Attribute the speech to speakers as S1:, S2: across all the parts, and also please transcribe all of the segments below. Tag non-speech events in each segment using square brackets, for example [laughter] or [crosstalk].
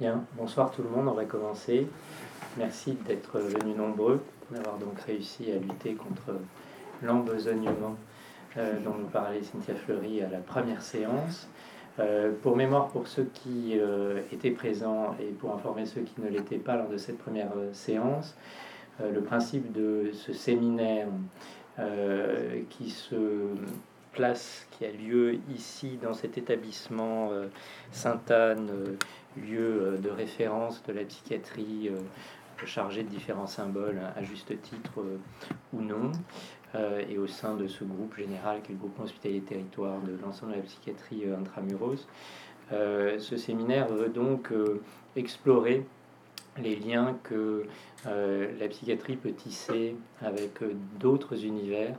S1: Bien, bonsoir tout le monde, on va commencer. Merci d'être venus nombreux, d'avoir donc réussi à lutter contre l'embesognement euh, dont nous parlait Cynthia Fleury à la première séance. Euh, pour mémoire, pour ceux qui euh, étaient présents et pour informer ceux qui ne l'étaient pas lors de cette première séance, le principe de ce séminaire qui se qui a lieu ici dans cet établissement Sainte-Anne, lieu de référence de la psychiatrie chargé de différents symboles à juste titre ou non, euh, et au sein de ce groupe général qui est le groupe hospitalier territoire de l'ensemble de la psychiatrie euh, intramuros. Euh, ce séminaire veut donc explorer les liens que la psychiatrie peut tisser avec d'autres univers,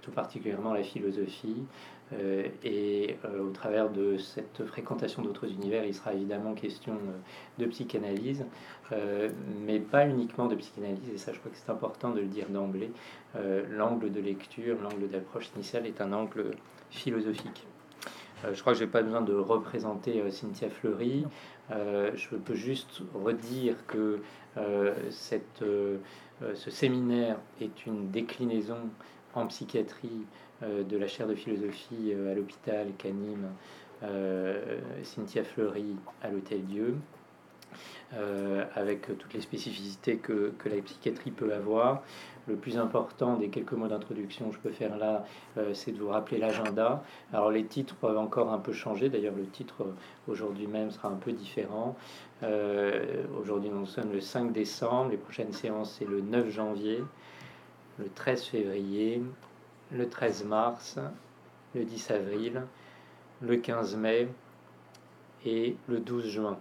S1: tout particulièrement la philosophie, euh, et euh, au travers de cette fréquentation d'autres univers, il sera évidemment question euh, de psychanalyse, mais pas uniquement de psychanalyse, et ça je crois que c'est important de le dire d'emblée, l'angle de lecture, l'angle d'approche initiale est un angle philosophique. je crois que je n'ai pas besoin de représenter Cynthia Fleury, je peux juste redire que cette, ce séminaire est une déclinaison en psychiatrie euh, de la chaire de philosophie euh, à l'hôpital qu'anime euh, Cynthia Fleury à l'Hôtel Dieu. avec toutes les spécificités que, que, la psychiatrie peut avoir. Le plus important des quelques mots d'introduction que je peux faire là, c'est de vous rappeler l'agenda. Alors les titres peuvent encore un peu changer, d'ailleurs le titre aujourd'hui même sera un peu différent. aujourd'hui nous sommes le 5 décembre, les prochaines séances c'est le 9 janvier, le 13 février, le 13 mars, le 10 avril, le 15 mai et le 12 juin.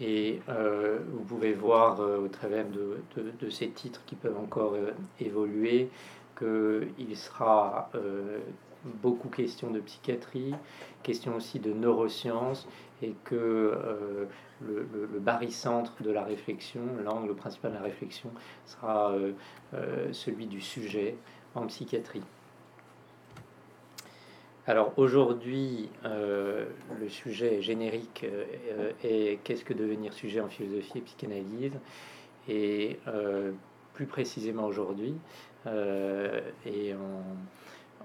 S1: Et euh, vous pouvez voir euh, au travers de, ces titres qui peuvent encore euh, évoluer qu'il sera beaucoup question de psychiatrie, question aussi de neurosciences, et que le, le, barycentre de la réflexion, l'angle principal de la réflexion, sera celui du sujet, en psychiatrie. Alors aujourd'hui, euh, le sujet générique euh, est qu'est-ce que devenir sujet en philosophie et psychanalyse? Et euh, plus précisément aujourd'hui, et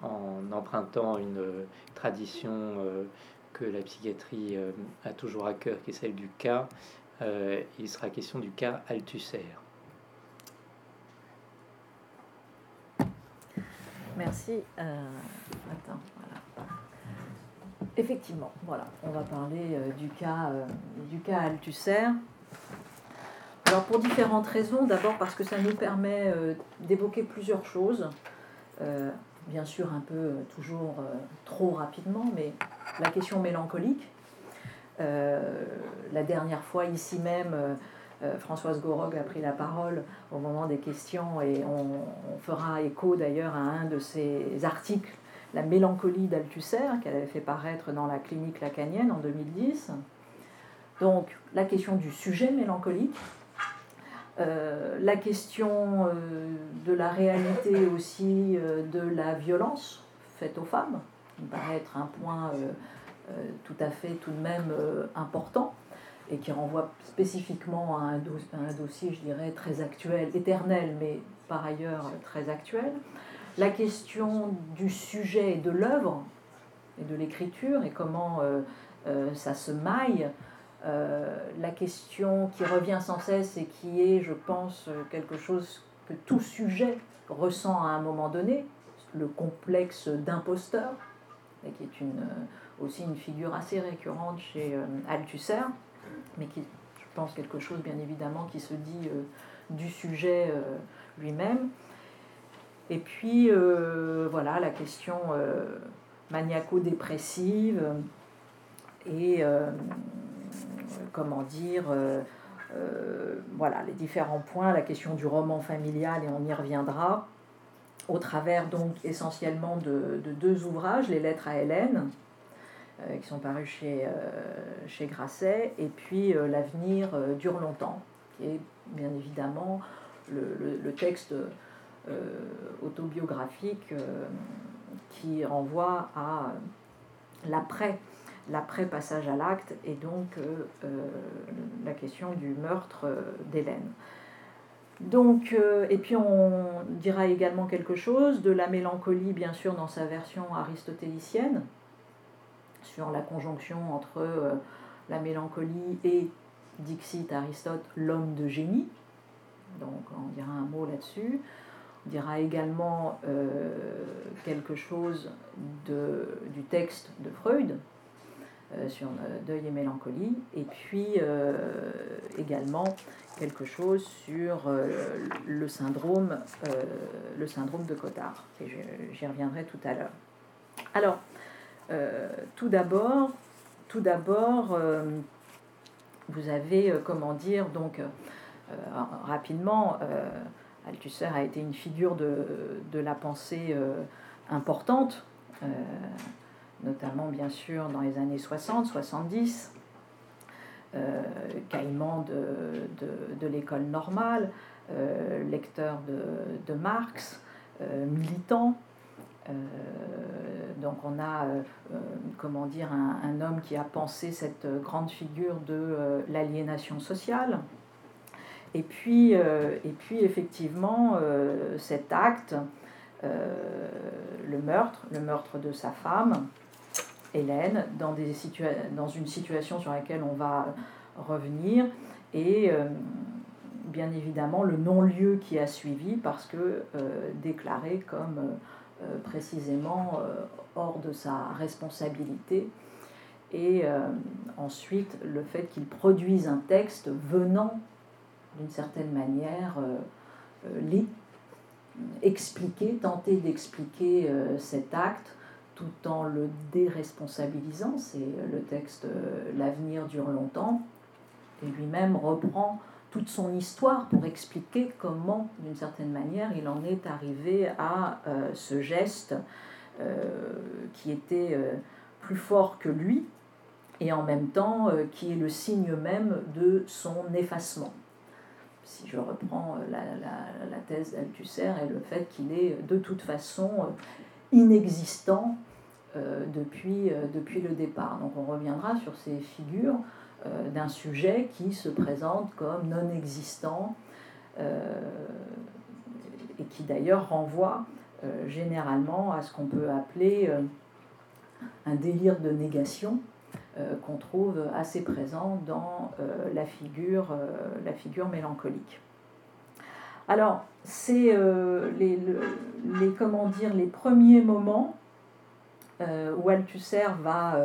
S1: en, empruntant une tradition que la psychiatrie a toujours à cœur, qui est celle du cas, il sera question du cas Althusser.
S2: Merci. Euh. Effectivement, voilà, on va parler euh, du cas, euh, du cas Althusser. Alors pour différentes raisons, d'abord parce que ça nous permet d'évoquer plusieurs choses. bien sûr, un peu toujours trop rapidement, mais la question mélancolique. la dernière fois, ici même, euh, Françoise Gorog a pris la parole au moment des questions et on, fera écho d'ailleurs à un de ses articles, La mélancolie d'Althusser, qu'elle avait fait paraître dans la clinique lacanienne en 2010. Donc la question du sujet mélancolique, euh, la question euh, de la réalité aussi de la violence faite aux femmes, qui me paraît être un point tout à fait tout de même important et qui renvoie spécifiquement à un, dossier, je dirais, très actuel, éternel, mais par ailleurs très actuel. La question du sujet et de l'œuvre et de l'écriture et comment euh, euh, ça se maille. Euh, la question qui revient sans cesse et qui est, je pense, quelque chose que tout sujet ressent à un moment donné, le complexe d'imposteur, et qui est une, aussi une figure assez récurrente chez Althusser mais qui, je pense, quelque chose bien évidemment qui se dit euh, du sujet euh, lui-même. Et puis, euh, voilà, la question maniaco-dépressive et, comment dire, voilà, les différents points, la question du roman familial, et on y reviendra, au travers donc essentiellement de deux ouvrages, Les Lettres à Hélène, euh, qui sont parus chez, euh, chez Grasset, et puis euh, L'avenir dure longtemps, qui est bien évidemment le, le, texte autobiographique qui renvoie à l'après l'après-passage à l'acte et donc la question du meurtre d'Hélène. Donc, et puis on dira également quelque chose de la mélancolie, bien sûr, dans sa version aristotélicienne, sur la conjonction entre la mélancolie et, Dixit Aristote, l'homme de génie. Donc on dira un mot là-dessus. On dira également euh, quelque chose du texte de Freud euh, sur euh, deuil et mélancolie. Et puis également quelque chose sur le, syndrome, le syndrome de Cotard. Et j'y reviendrai tout à l'heure. Alors, tout d'abord, tout d'abord, vous avez, comment dire, donc euh, rapidement, euh, Althusser a été une figure de, de la pensée euh, importante, notamment bien sûr dans les années 60, 70, caïman de, l'école normale, lecteur de, Marx, militant. donc on a, comment dire, un, homme qui a pensé cette grande figure de l'aliénation sociale, et puis, euh, et puis effectivement, euh, cet acte, euh, le meurtre, le meurtre de sa femme, Hélène, dans, une situation sur laquelle on va revenir, et bien évidemment le non-lieu qui a suivi, parce que déclaré comme précisément hors de sa responsabilité et ensuite le fait qu'il produise un texte venant d'une certaine manière, euh, euh, expliquer, tenter d'expliquer euh, cet acte tout en le déresponsabilisant. C'est le texte L'avenir dure longtemps. Et lui-même reprend toute son histoire pour expliquer comment, d'une certaine manière, il en est arrivé à ce geste qui était plus fort que lui et en même temps qui est le signe même de son effacement si je reprends euh, la, la, thèse d'Althusser et le fait qu'il est de toute façon euh, inexistant euh, depuis, depuis le départ. Donc on reviendra sur ces figures d'un sujet qui se présente comme non existant et qui d'ailleurs renvoie généralement à ce qu'on peut appeler un délire de négation euh, qu'on trouve assez présent dans euh, la, figure, euh, la figure mélancolique. Alors, c'est les, les, comment dire, les premiers moments où Althusser va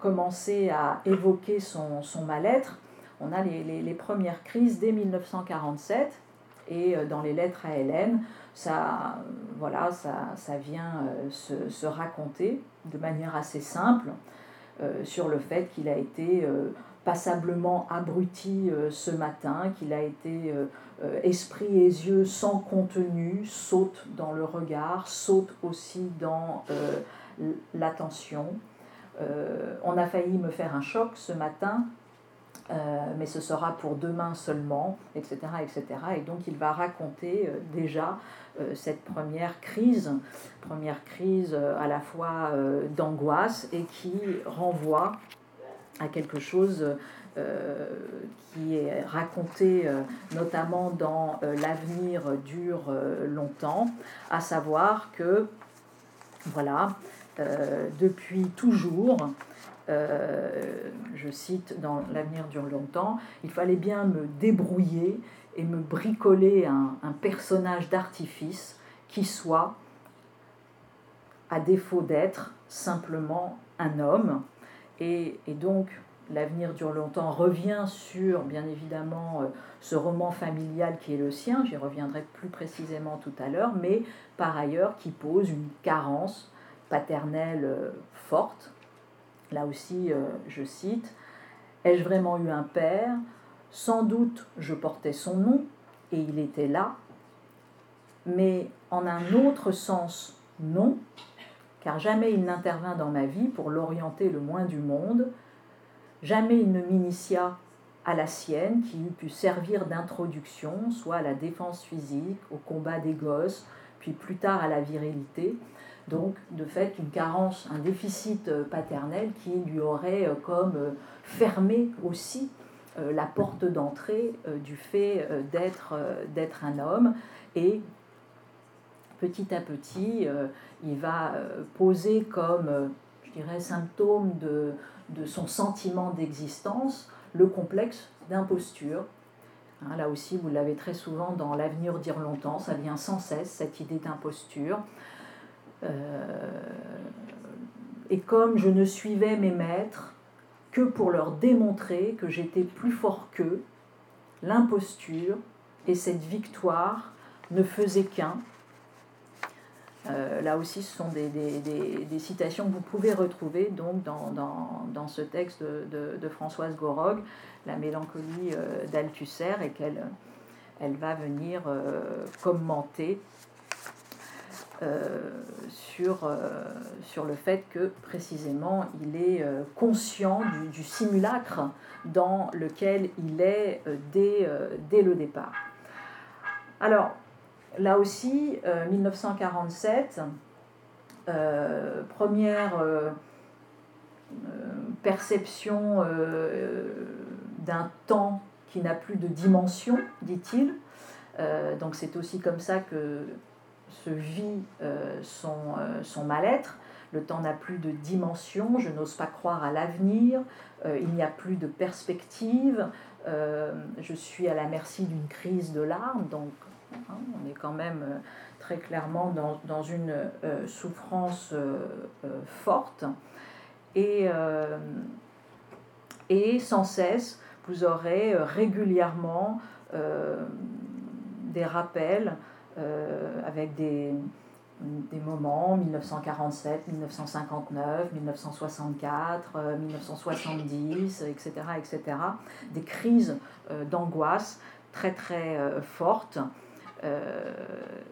S2: commencer à évoquer son, mal-être. On a les, premières crises dès 1947 et dans les lettres à Hélène, ça, voilà, ça, ça vient se, raconter de manière assez simple. Euh, sur le fait qu'il a été euh, passablement abruti euh, ce matin, qu'il a été esprit et yeux sans contenu, saute dans le regard, saute aussi dans l'attention. on a failli me faire un choc ce matin, mais ce sera pour demain seulement, etc., etc. Et donc il va raconter déjà euh, cette première crise, première crise euh, à la fois euh, d'angoisse et qui renvoie à quelque chose qui est raconté notamment dans L'avenir dure longtemps, à savoir que, voilà, depuis toujours, je cite dans L'avenir dure longtemps, il fallait bien me débrouiller et me bricoler un, personnage d'artifice qui soit, à défaut d'être, simplement un homme. Et, donc, L'avenir dure longtemps revient sur, bien évidemment, euh, ce roman familial qui est le sien, j'y reviendrai plus précisément tout à l'heure, mais par ailleurs qui pose une carence paternelle euh, forte. Là aussi, euh, je cite, Ai-je vraiment eu un père? Sans doute je portais son nom et il était là, mais en un autre sens non, car jamais il n'intervint dans ma vie pour l'orienter le moins du monde, jamais il ne m'initia à la sienne qui eût pu servir d'introduction, soit à la défense physique, au combat des gosses, puis plus tard à la virilité. Donc, de fait, une carence, un déficit paternel qui lui aurait comme fermé aussi la porte d'entrée du fait d'être un homme. Et petit à petit, il va poser comme, je dirais, symptôme de, de son sentiment d'existence le complexe d'imposture. Hein, là aussi, vous l'avez très souvent dans L'avenir dire longtemps, ça vient sans cesse, cette idée d'imposture. Euh, et comme je ne suivais mes maîtres que pour leur démontrer que j'étais plus fort qu'eux, l'imposture et cette victoire ne faisaient qu'un, euh, là aussi, ce sont des, citations que vous pouvez retrouver donc, dans, ce texte de, Françoise Gorog, La mélancolie euh, d'Althusser, et qu'elle elle va venir euh, commenter sur, le fait que précisément il est conscient du, simulacre dans lequel il est dès, le départ. Là aussi, 1947, euh, euh, première euh, perception d'un temps qui n'a plus de dimension, dit-il. donc c'est aussi comme ça que se vit son, mal-être. Le temps n'a plus de dimension, je n'ose pas croire à l'avenir, il n'y a plus de perspective, je suis à la merci d'une crise de larmes, Hein, on est quand même euh, très clairement dans, une euh, souffrance euh, forte. Et, sans cesse, vous aurez régulièrement des rappels avec des, moments 1947, 1959, 1964, 1970, etc., etc., des crises d'angoisse très très fortes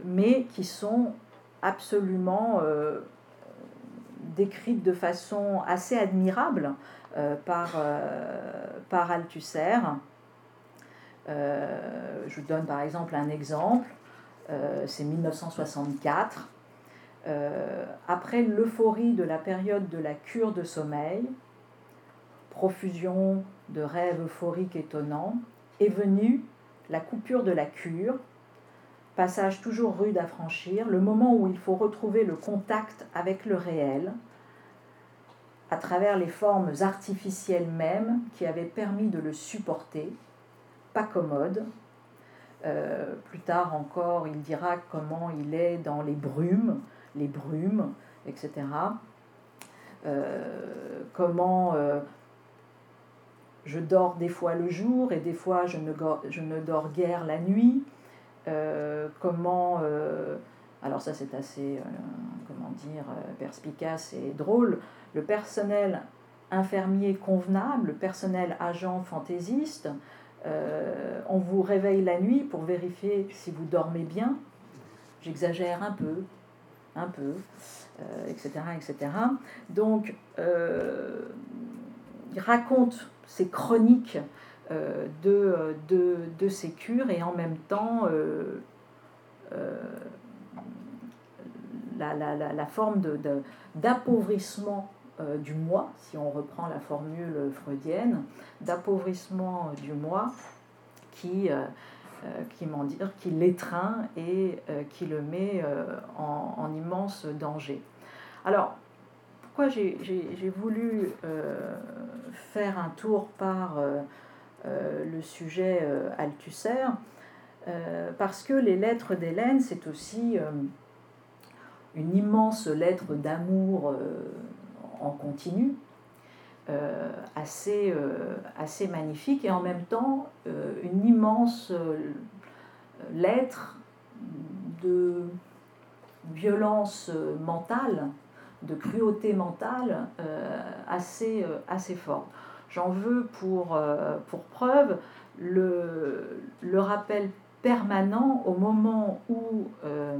S2: mais qui sont absolument euh, décrites de façon assez admirable euh, par, par Althusser. je vous donne par exemple un exemple, c'est 1964. après l'euphorie de la période de la cure de sommeil, profusion de rêves euphoriques étonnants, est venue la coupure de la cure passage toujours rude à franchir, le moment où il faut retrouver le contact avec le réel, à travers les formes artificielles mêmes qui avaient permis de le supporter, pas commode. Euh, plus tard encore, il dira comment il est dans les brumes, les brumes, etc. Euh, comment euh, je dors des fois le jour et des fois je ne, je ne dors guère la nuit. Euh, comment... Euh, alors ça c'est assez, euh, comment dire, perspicace et drôle. Le personnel infirmier convenable, le personnel agent fantaisiste, on vous réveille la nuit pour vérifier si vous dormez bien. J'exagère un peu, un peu, etc., etc. Donc, il raconte ces chroniques de, de, de, ces cures et en même temps euh, euh, la, forme d'appauvrissement du moi, si on reprend la formule freudienne, d'appauvrissement du moi qui, qui, qui l'étreint et qui le met en, en, immense danger. Alors, pourquoi j'ai voulu faire un tour par euh, le sujet euh, Althusser, euh, parce que les lettres d'Hélène, c'est aussi une immense lettre d'amour en continu, assez, assez magnifique, et en même temps une immense lettre de violence mentale, de cruauté mentale assez, assez forte. J'en veux pour, euh, preuve le, rappel permanent au moment où euh,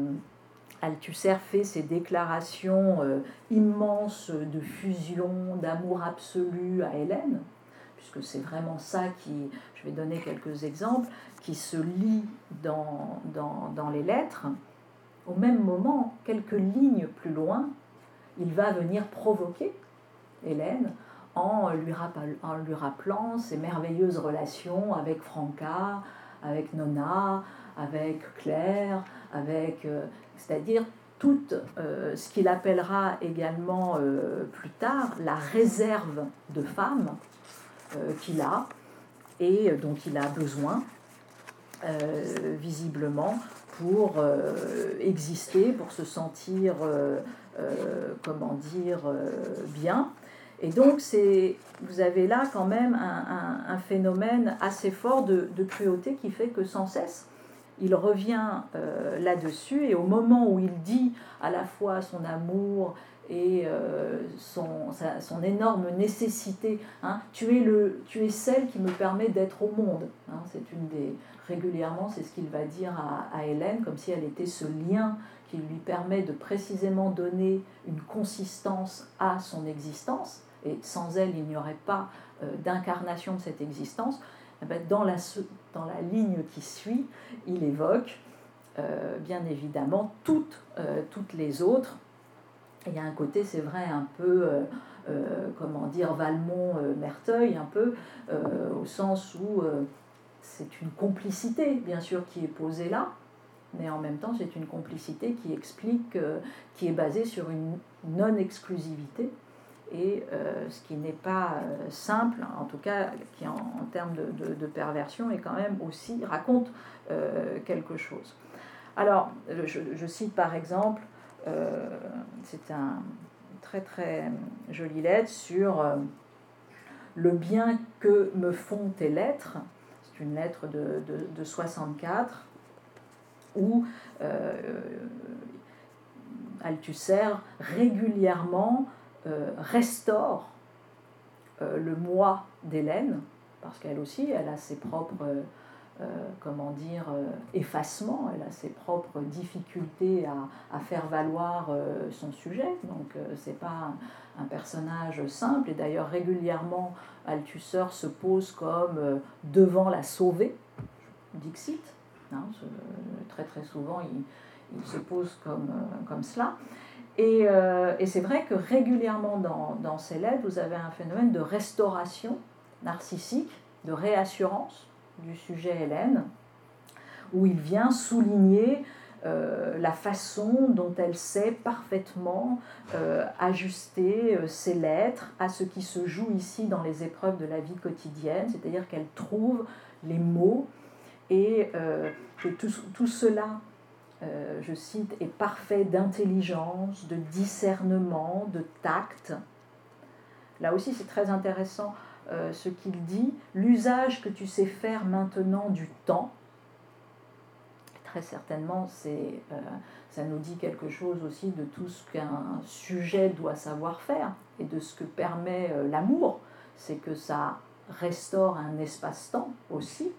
S2: Althusser fait ses déclarations euh, immenses de fusion, d'amour absolu à Hélène, puisque c'est vraiment ça qui, je vais donner quelques exemples, qui se lit dans les lettres. au même moment, quelques lignes plus loin, il va venir provoquer Hélène en lui, rappelant, ses merveilleuses relations avec Franca, avec Nona, avec Claire, avec, euh, c'est-à-dire tout euh, ce qu'il appellera également euh, plus tard la réserve de femmes qu'il a et dont il a besoin, visiblement, pour exister, pour se sentir, comment dire, bien. Et donc, vous avez là quand même un, phénomène assez fort de, cruauté qui fait que sans cesse, il revient euh, là-dessus et au moment où il dit à la fois son amour et euh, son, son, énorme nécessité, hein, tu, es le, tu es celle qui me permet d'être au monde. Hein, c'est une des régulièrement, c'est ce qu'il va dire à, à, Hélène, comme si elle était ce lien qui lui permet de précisément donner une consistance à son existence et sans elle, il n'y aurait pas euh, d'incarnation de cette existence, eh ben, dans, la, dans la ligne qui suit, il évoque euh, bien évidemment toutes, euh, toutes les autres. il y a un côté, c'est vrai, un peu, comment dire, Valmont-Merteuil, un peu, au sens où c'est une complicité, bien sûr, qui est posée là, mais en même temps, c'est une complicité qui explique, qui est basée sur une non-exclusivité et euh, ce qui n'est pas euh, simple, en tout cas qui en, termes de, perversion est quand même aussi raconte euh, quelque chose. Alors, je, cite par exemple, c'est un très très jolie lettre sur le bien que me font tes lettres. C'est une lettre de, de, 64 où Althusser régulièrement euh, restaure euh, le moi d'Hélène, parce qu'elle aussi, elle a ses propres, euh, comment effacements, elle a ses propres difficultés à, faire valoir son sujet. Donc, c'est pas un, personnage simple. Et d'ailleurs, régulièrement, Althusser se pose comme devant la sauvée, Dixit. Hein, très très souvent, il, se pose comme cela. Euh, et, c'est vrai que régulièrement dans, ces lettres, vous avez un phénomène de restauration narcissique, de réassurance du sujet Hélène, où il vient souligner euh, la façon dont elle sait parfaitement euh, ajuster ses lettres à ce qui se joue ici dans les épreuves de la vie quotidienne, c'est-à-dire qu'elle trouve les mots et que tout cela euh, je cite, est parfait d'intelligence, de discernement, de tact. Là aussi, c'est très intéressant euh, ce qu'il dit. L'usage que tu sais faire maintenant du temps, très certainement, euh, ça nous dit quelque chose aussi de tout ce qu'un sujet doit savoir faire et de ce que permet l'amour. C'est que ça restaure un espace-temps aussi.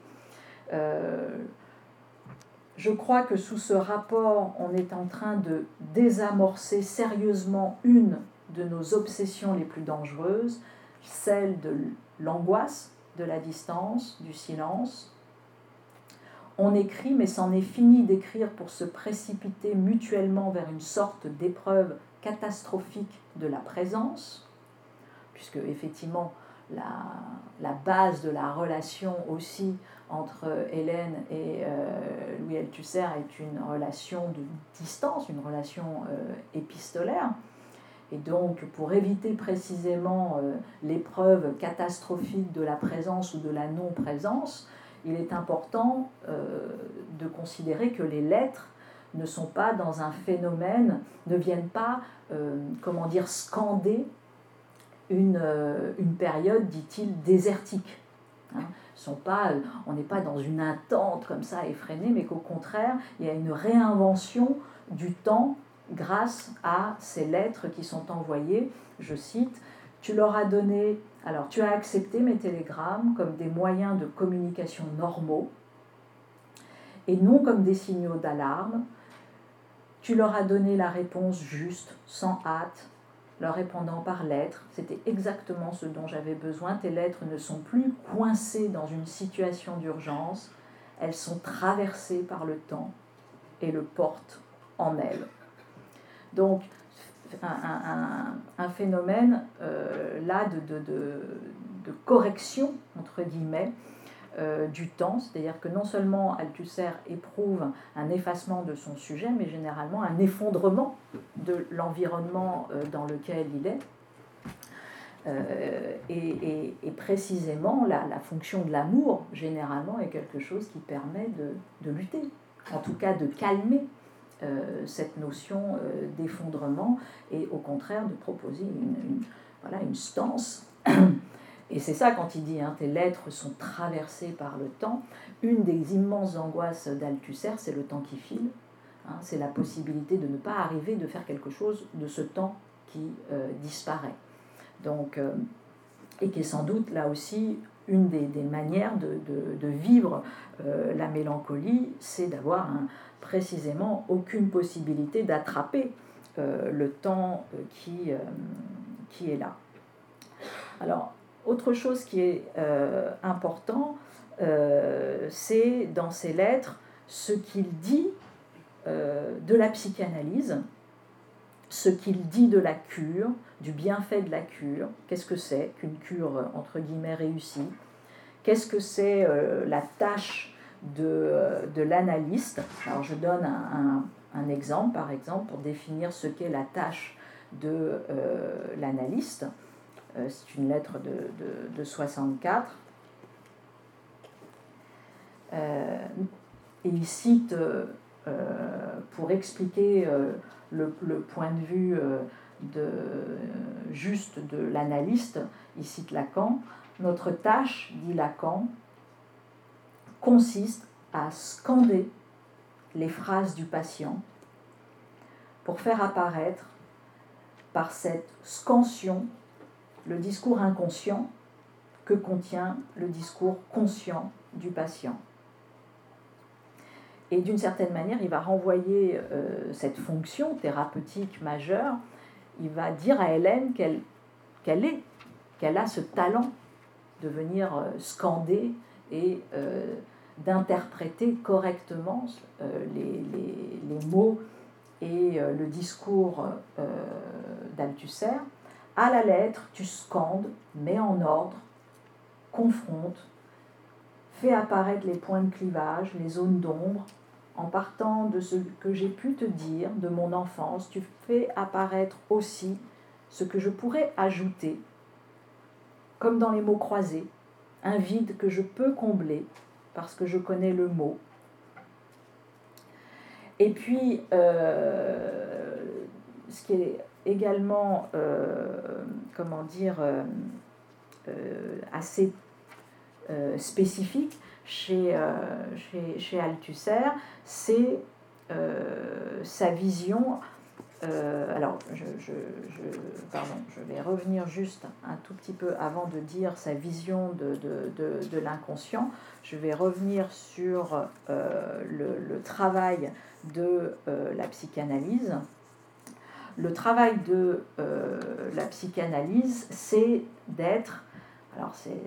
S2: Je crois que sous ce rapport, on est en train de désamorcer sérieusement une de nos obsessions les plus dangereuses, celle de l'angoisse, de la distance, du silence. On écrit, mais c'en est fini d'écrire pour se précipiter mutuellement vers une sorte d'épreuve catastrophique de la présence, puisque effectivement la, la base de la relation aussi entre Hélène et euh, Louis Althusser est une relation de distance, une relation euh, épistolaire. Et donc, pour éviter précisément euh, l'épreuve catastrophique de la présence ou de la non-présence, il est important de considérer que les lettres ne sont pas dans un phénomène, ne viennent pas, comment dire, scander une, une période, dit-il, désertique. Hein sont pas, euh, on n'est pas dans une attente comme ça effrénée, mais qu'au contraire, il y a une réinvention du temps grâce à ces lettres qui sont envoyées. Je cite, tu leur as donné, alors tu as accepté mes télégrammes comme des moyens de communication normaux et non comme des signaux d'alarme. Tu leur as donné la réponse juste, sans hâte, leur répondant par lettres. C'était exactement ce dont j'avais besoin. Tes lettres ne sont plus coincées dans une situation d'urgence, elles sont traversées par le temps et le portent en elle. Donc, un, phénomène là de, de, correction, entre guillemets, euh, du temps, c'est-à-dire que non seulement Althusser éprouve un effacement de son sujet, mais généralement un effondrement de l'environnement euh, dans lequel il est. Euh, et, précisément, la, fonction de l'amour, généralement, est quelque chose qui permet de, lutter, en tout cas de calmer cette notion d'effondrement et au contraire de proposer voilà, une stance et c'est ça quand il dit hein, tes lettres sont traversées par le temps. Une des immenses angoisses d'Althusser, c'est le temps qui file. Hein, c'est la possibilité de ne pas arriver de faire quelque chose de ce temps qui euh, disparaît. Donc, euh, et qui est sans doute là aussi une des, manières de, vivre euh, la mélancolie, c'est d'avoir précisément aucune possibilité d'attraper le temps qui, qui est là. Alors, autre chose qui est euh, important, euh, c'est dans ses lettres ce qu'il dit euh, de la psychanalyse, ce qu'il dit de la cure, du bienfait de la cure, qu'est-ce que c'est qu'une cure entre guillemets réussie, qu'est-ce que c'est la tâche de, de l'analyste? Alors je donne un, un, exemple par exemple pour définir ce qu'est la tâche de l'analyste. Euh, c'est une lettre de, 64. Euh, et il cite, euh, pour expliquer le, point de vue de, juste de l'analyste, il cite Lacan, notre tâche, dit Lacan, consiste à scander les phrases du patient pour faire apparaître par cette scansion le discours inconscient que contient le discours conscient du patient. Et d'une certaine manière, il va renvoyer euh, cette fonction thérapeutique majeure, il va dire à Hélène qu'elle est, qu'elle a ce talent de venir euh, scander et euh, d'interpréter correctement les, mots et le discours d'Althusser à la lettre, tu scandes, mets en ordre, confronte, fais apparaître les points de clivage, les zones d'ombre. En partant de ce que j'ai pu te dire de mon enfance, tu fais apparaître aussi ce que je pourrais ajouter, comme dans les mots croisés, un vide que je peux combler parce que je connais le mot. Et puis, euh, ce qui est également, euh, comment dire, euh, euh, assez spécifique chez, chez, chez, Althusser, c'est sa vision. alors, je, je, pardon, je vais revenir juste un tout petit peu avant de dire sa vision de, de, de, l'inconscient. Je vais revenir sur le, travail de la psychanalyse le travail de euh, la psychanalyse, c'est d'être, alors c'est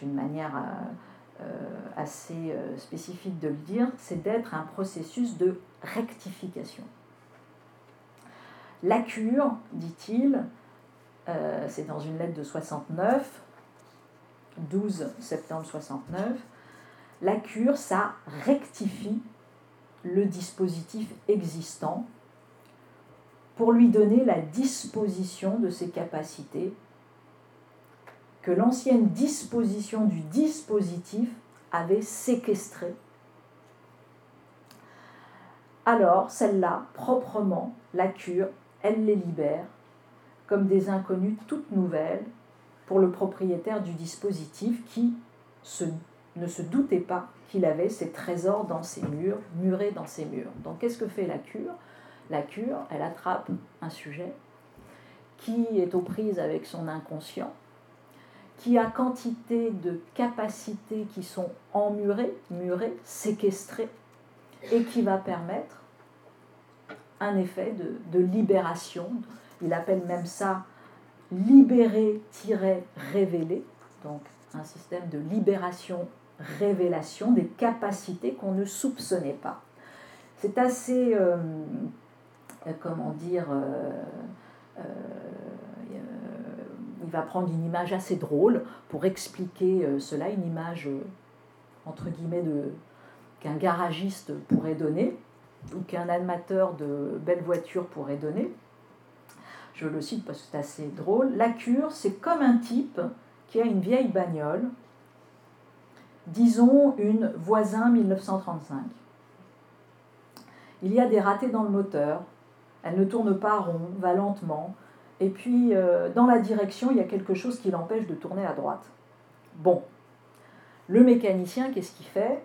S2: une manière euh, euh, assez spécifique de le dire, c'est d'être un processus de rectification. La cure, dit-il, c'est dans une lettre de 69, 12 septembre 69, la cure, ça rectifie le dispositif existant pour lui donner la disposition de ses capacités que l'ancienne disposition du dispositif avait séquestrée. Alors, celle-là, proprement, la cure, elle les libère comme des inconnues toutes nouvelles pour le propriétaire du dispositif qui ne se doutait pas qu'il avait ses trésors dans ses murs, murés dans ses murs. Donc qu'est-ce que fait la cure? La cure, elle attrape un sujet qui est aux prises avec son inconscient, qui a quantité de capacités qui sont emmurées, murées, séquestrées, et qui va permettre un effet de, libération. Il appelle même ça libérer-révéler, donc un système de libération-révélation des capacités qu'on ne soupçonnait pas. c'est assez, comment dire, il va prendre une image assez drôle pour expliquer cela, une image entre guillemets de qu'un garagiste pourrait donner ou qu'un amateur de belles voitures pourrait donner. Je le cite parce que c'est assez drôle. La cure, c'est comme un type qui a une vieille bagnole, disons une voisin 1935. Il y a des ratés dans le moteur, elle ne tourne pas rond, va lentement, et puis euh, dans la direction, il y a quelque chose qui l'empêche de tourner à droite. Bon, le mécanicien, qu'est-ce qu'il fait?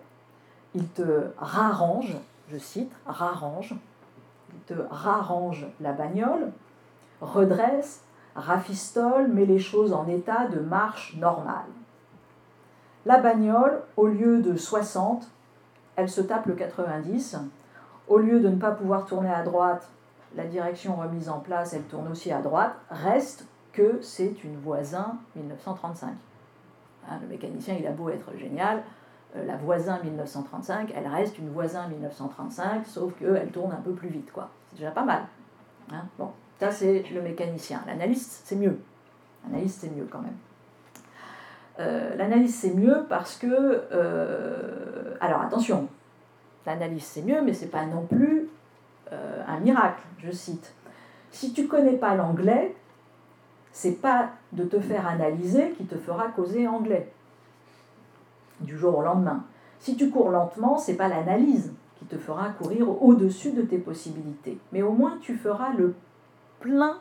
S2: Il te rarrange, je cite, rarrange, il te rarrange la bagnole, redresse, rafistole, met les choses en état de marche normale. La bagnole, au lieu de 60, elle se tape le 90. Au lieu de ne pas pouvoir tourner à droite, la direction remise en place, elle tourne aussi à droite. Reste que c'est une voisin 1935. Hein, le mécanicien, il a beau être génial, euh, la voisin 1935, elle reste une voisin 1935, sauf qu'elle tourne un peu plus vite, quoi. C'est déjà pas mal. Hein. bon, ça c'est le mécanicien. L'analyste, c'est mieux. L'analyste, c'est mieux quand même. Euh, l'analyse c'est mieux parce que euh, alors attention l'analyse c'est mieux mais c'est pas non plus un miracle je cite si tu connais pas l'anglais c'est pas de te faire analyser qui te fera causer anglais du jour au lendemain. Si tu cours lentement, c'est pas l'analyse qui te fera courir au-dessus de tes possibilités, mais au moins tu feras le plein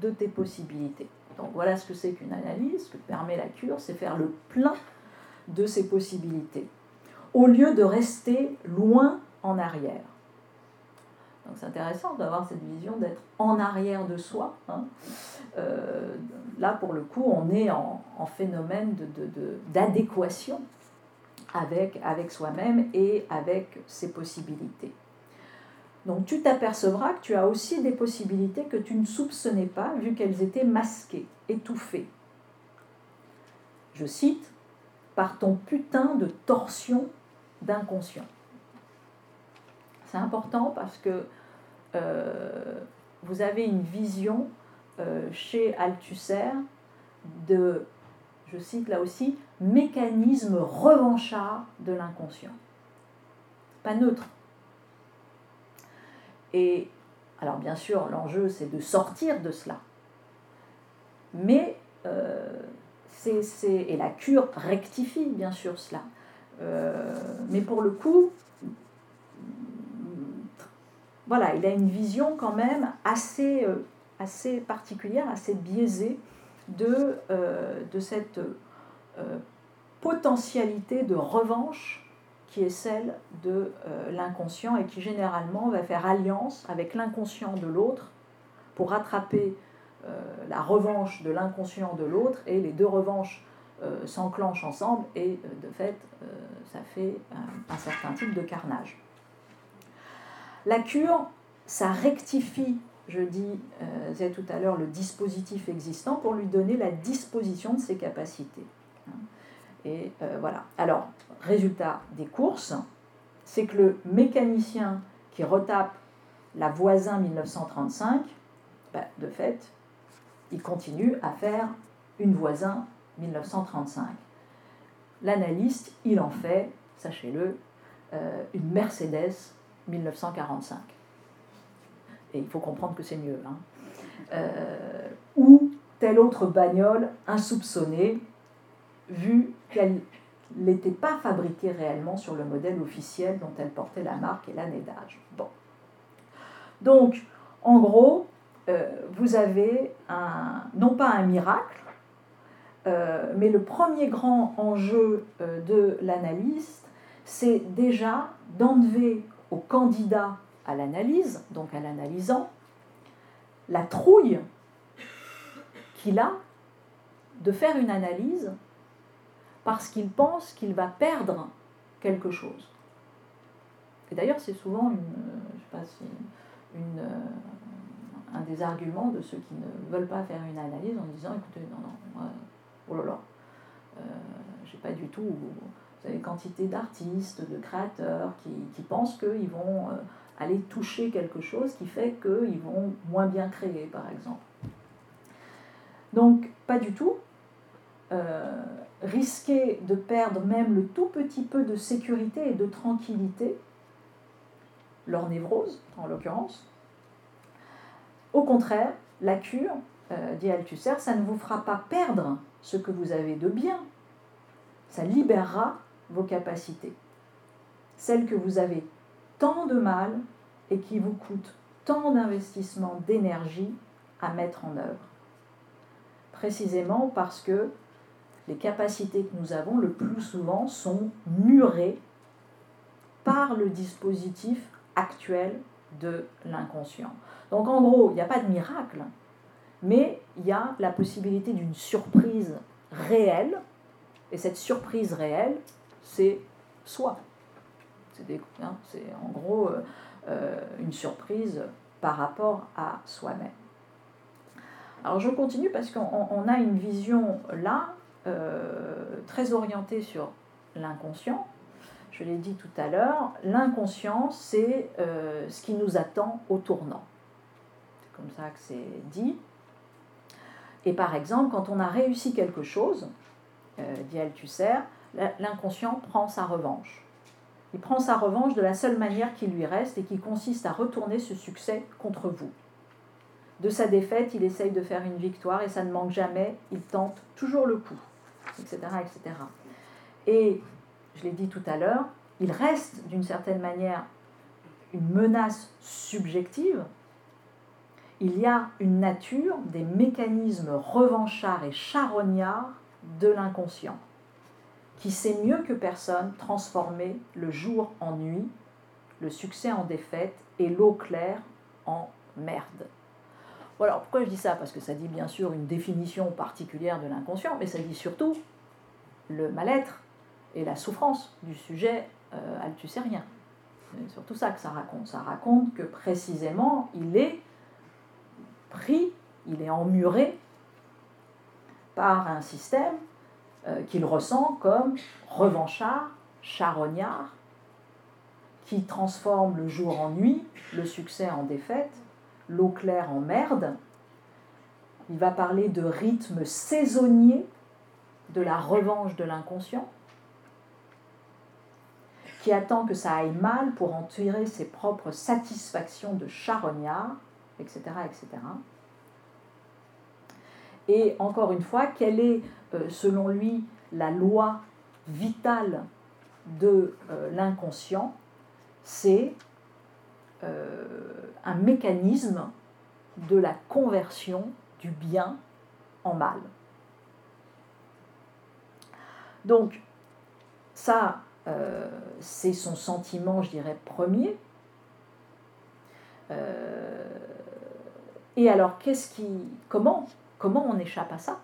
S2: de tes possibilités. Donc voilà ce que c'est qu'une analyse, ce que permet la cure, c'est faire le plein de ses possibilités, au lieu de rester loin en arrière. Donc c'est intéressant d'avoir cette vision d'être en arrière de soi. Hein. Euh, là, pour le coup, on est en, phénomène d'adéquation de, avec, avec soi-même et avec ses possibilités. Donc tu t'apercevras que tu as aussi des possibilités que tu ne soupçonnais pas vu qu'elles étaient masquées, étouffées. Je cite, par ton putain de torsion d'inconscient. C'est important parce que euh, vous avez une vision euh, chez Althusser de, je cite là aussi, mécanisme revanchard de l'inconscient. Pas neutre. Et alors bien sûr, l'enjeu c'est de sortir de cela. Mais euh, c'est, et la cure rectifie bien sûr cela. mais pour le coup, voilà, il a une vision quand même assez, euh, particulière, assez biaisée de, euh, cette euh, potentialité de revanche qui est celle de l'inconscient et qui généralement va faire alliance avec l'inconscient de l'autre pour rattraper la revanche de l'inconscient de l'autre et les deux revanches s'enclenchent ensemble et de fait ça fait un certain type de carnage. La cure, ça rectifie, je dis euh, tout à l'heure, le dispositif existant pour lui donner la disposition de ses capacités. Et euh, voilà. Alors, résultat des courses, c'est que le mécanicien qui retape la voisin 1935, bah, de fait, il continue à faire une voisin 1935. L'analyste, il en fait, sachez-le, euh, une Mercedes 1945. Et il faut comprendre que c'est mieux. Hein. Euh, ou telle autre bagnole insoupçonnée, vu qu'elle n'était pas fabriquée réellement sur le modèle officiel dont elle portait la marque et l'année d'âge. Bon. Donc, en gros, euh, vous avez un, non pas un miracle, euh, mais le premier grand enjeu de l'analyste, c'est déjà d'enlever au candidat à l'analyse, donc à l'analysant, la trouille qu'il a de faire une analyse parce qu'il pense qu'il va perdre quelque chose. Et d'ailleurs, c'est souvent euh, un des arguments de ceux qui ne veulent pas faire une analyse en disant écoutez, non, non, oh là là, euh, j'ai pas du tout Vous avez quantité d'artistes, de créateurs qui, qui pensent qu'ils vont euh, aller toucher quelque chose qui fait qu'ils vont moins bien créer, par exemple. Donc, pas du tout. Euh, risquer de perdre même le tout petit peu de sécurité et de tranquillité, leur névrose en l'occurrence. Au contraire, la cure, euh, dit Althusser, ça ne vous fera pas perdre ce que vous avez de bien, ça libérera vos capacités, celles que vous avez tant de mal et qui vous coûtent tant d'investissement d'énergie à mettre en œuvre. Précisément parce que les capacités que nous avons le plus souvent sont murées par le dispositif actuel de l'inconscient. Donc en gros, il n'y a pas de miracle, mais il y a la possibilité d'une surprise réelle, et cette surprise réelle, c'est soi. C'est hein, en gros euh, euh, une surprise par rapport à soi-même. Alors je continue parce qu'on a une vision là euh, très orientée sur l'inconscient. Je l'ai dit tout à l'heure, l'inconscient, c'est ce qui nous attend au tournant. C'est comme ça que c'est dit. Et par exemple, quand on a réussi quelque chose, dit Althusser, l'inconscient prend sa revanche. Il prend sa revanche de la seule manière qui lui reste et qui consiste à retourner ce succès contre vous. De sa défaite, il essaye de faire une victoire et ça ne manque jamais, il tente toujours le coup etc. etc. Et, je l'ai dit tout à l'heure, il reste d'une certaine manière une menace subjective. Il y a une nature des mécanismes revanchards et charognards de l'inconscient, qui sait mieux que personne transformer le jour en nuit, le succès en défaite et l'eau claire en merde. Voilà, pourquoi je dis ça? Parce que ça dit bien sûr une définition particulière de l'inconscient, mais ça dit surtout le mal-être et la souffrance du sujet euh. C'est surtout ça que ça raconte. Ça raconte que précisément, il est pris, il est emmuré par un système euh, qu'il ressent comme revanchard, charognard, qui transforme le jour en nuit, le succès en défaite, l'eau claire en merde. Il va parler de rythme saisonnier de la revanche de l'inconscient, qui attend que ça aille mal pour en tirer ses propres satisfactions de charognard, etc. etc. Et encore une fois, quelle est, euh, selon lui, la loi vitale de euh, l'inconscient? C'est euh, un mécanisme de la conversion du bien en mal. Donc, ça, c'est son sentiment, je dirais, premier. Et alors, qu'est-ce qui, comment, comment on échappe à ça?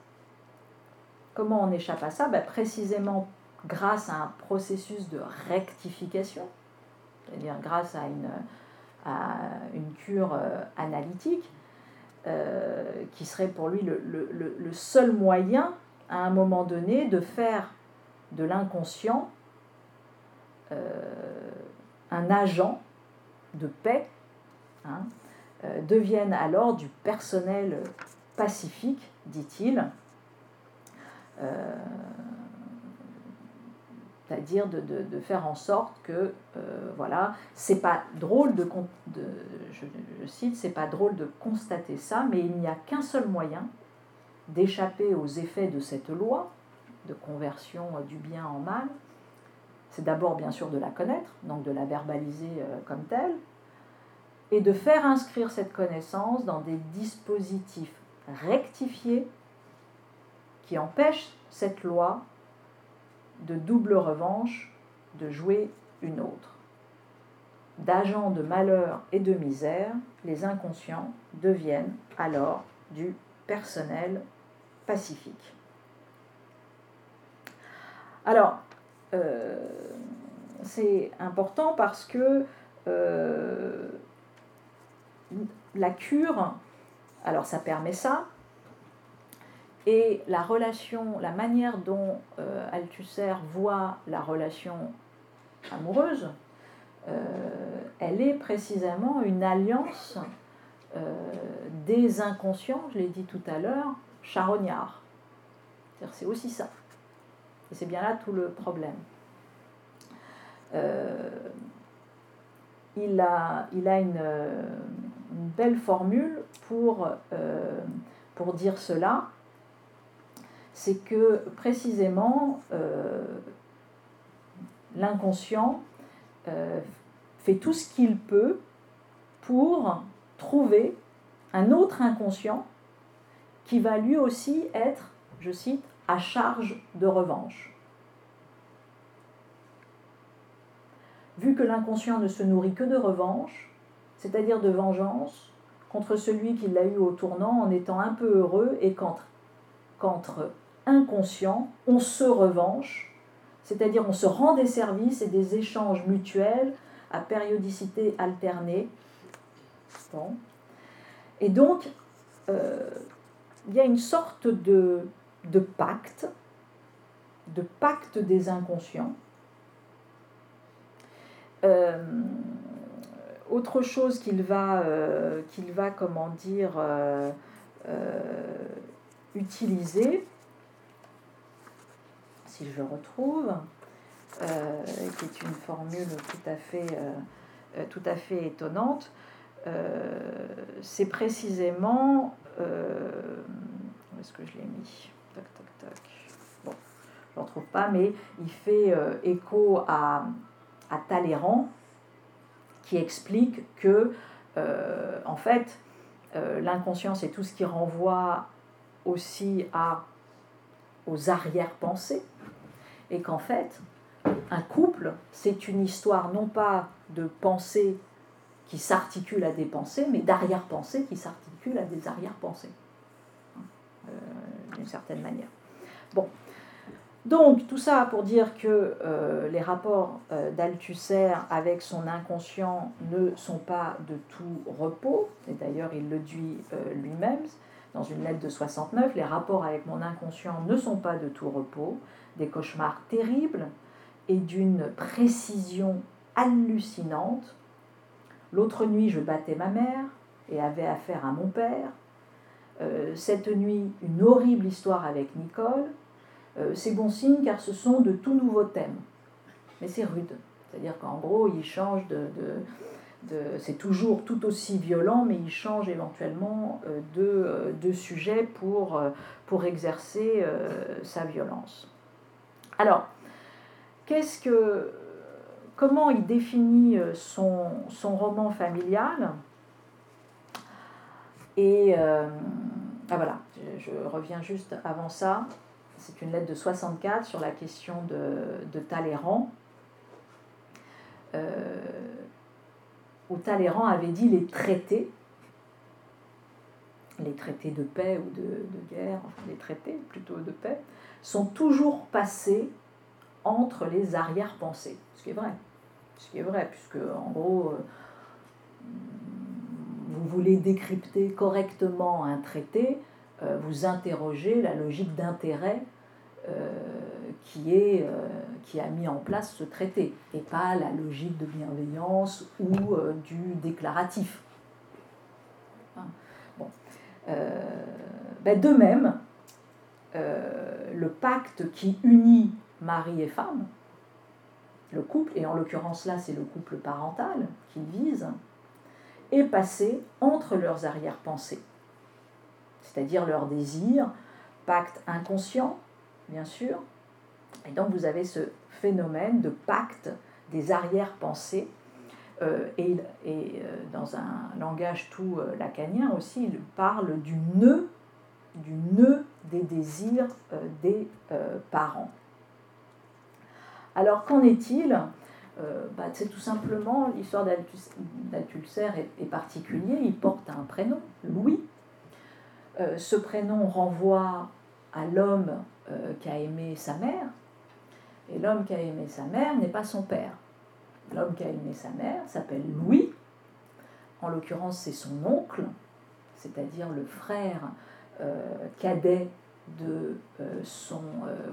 S2: Comment on échappe à ça? Ben, Précisément grâce à un processus de rectification, c'est-à-dire grâce à une, cure euh, analytique, qui serait pour lui le, seul moyen, à un moment donné, de faire de l'inconscient euh, un agent de paix, hein, euh, deviennent alors du personnel pacifique, dit-il, euh, c'est-à-dire de, faire en sorte que, voilà, c'est pas drôle de, je, je, cite, c'est pas drôle de constater ça, mais il n'y a qu'un seul moyen d'échapper aux effets de cette loi, de conversion du bien en mal, c'est d'abord bien sûr de la connaître, donc de la verbaliser euh, comme telle, et de faire inscrire cette connaissance dans des dispositifs rectifiés qui empêchent cette loi de double revanche de jouer une autre. D'agents de malheur et de misère, les inconscients deviennent alors du personnel pacifique. Alors, euh, c'est important parce que euh, la cure, alors ça permet ça, Et la relation, la manière dont euh, Althusser voit la relation amoureuse, euh, elle est précisément une alliance euh, des inconscients, je l'ai dit tout à l'heure, charognards. C'est aussi ça. Et c'est bien là tout le problème. il a, une, belle formule pour, pour dire cela c'est que précisément euh, l'inconscient euh, fait tout ce qu'il peut pour trouver un autre inconscient qui va lui aussi être, je cite, à charge de revanche. Vu que l'inconscient ne se nourrit que de revanche, c'est-à-dire de vengeance, contre celui qui l'a eu au tournant en étant un peu heureux et qu'entre, qu'entre inconscient, on se revanche, c'est-à-dire on se rend des services et des échanges mutuels à périodicité alternée. Et donc, euh, il y a une sorte de, de pacte, de pacte des inconscients. Euh, autre chose qu'il va, euh, qu'il va, comment dire, utiliser, si je retrouve, euh, qui est une formule tout à fait, euh, euh, tout à fait étonnante, c'est précisément... où est-ce que je l'ai mis? Tac, tac, tac. Bon, je ne retrouve pas, mais il fait écho à, à Talleyrand, qui explique que, en fait, l'inconscient, c'est tout ce qui renvoie aussi à, aux arrière-pensées, et qu'en fait, un couple, c'est une histoire non pas de pensée qui s'articule à des pensées, mais d'arrière-pensée qui s'articule à des arrière-pensées, euh, d'une certaine manière. Bon, donc tout ça pour dire que euh, les rapports euh, d'Althusser avec son inconscient ne sont pas de tout repos, et d'ailleurs il le dit lui-même dans une lettre de 69, les rapports avec mon inconscient ne sont pas de tout repos, des cauchemars terribles et d'une précision hallucinante. L'autre nuit, je battais ma mère et avais affaire à mon père. Euh, cette nuit, une horrible histoire avec Nicole. Euh, c'est bon signe car ce sont de tout nouveaux thèmes. Mais c'est rude. C'est-à-dire qu'en gros, il change de, c'est toujours tout aussi violent, mais il change éventuellement euh, de, de sujet pour, exercer sa violence. Alors, qu'est-ce que, comment il définit euh, son, roman familial? Et euh, ah voilà, je, reviens juste avant ça. C'est une lettre de 64 sur la question de, Talleyrand. Euh, où Talleyrand avait dit les traités, les traités de paix ou de, guerre, enfin les traités plutôt de paix, sont toujours passés entre les arrière-pensées. Ce qui est vrai. Ce qui est vrai, puisque en gros, euh, vous voulez décrypter correctement un traité, vous interrogez la logique d'intérêt euh, qui, est, qui a mis en place ce traité, et pas la logique de bienveillance ou du déclaratif. Hein. Bon. Ben de même, euh, le pacte qui unit mari et femme, le couple, et en l'occurrence là c'est le couple parental qu'il vise, est passé entre leurs arrière-pensées, c'est-à-dire leurs désirs, pacte inconscient, bien sûr, et donc vous avez ce phénomène de pacte des arrière-pensées, euh, et, euh, dans un langage tout lacanien aussi, il parle du nœud du nœud des désirs euh, des euh, parents. Alors qu'en est-il? Euh, bah, C'est tout simplement l'histoire d'Althusser est, est particulier. Il porte un prénom, Louis. Ce prénom renvoie à l'homme qui a aimé sa mère. Et l'homme qui a aimé sa mère n'est pas son père. L'homme qui a aimé sa mère s'appelle Louis. En l'occurrence, c'est son oncle, c'est-à-dire le frère euh, cadet de son,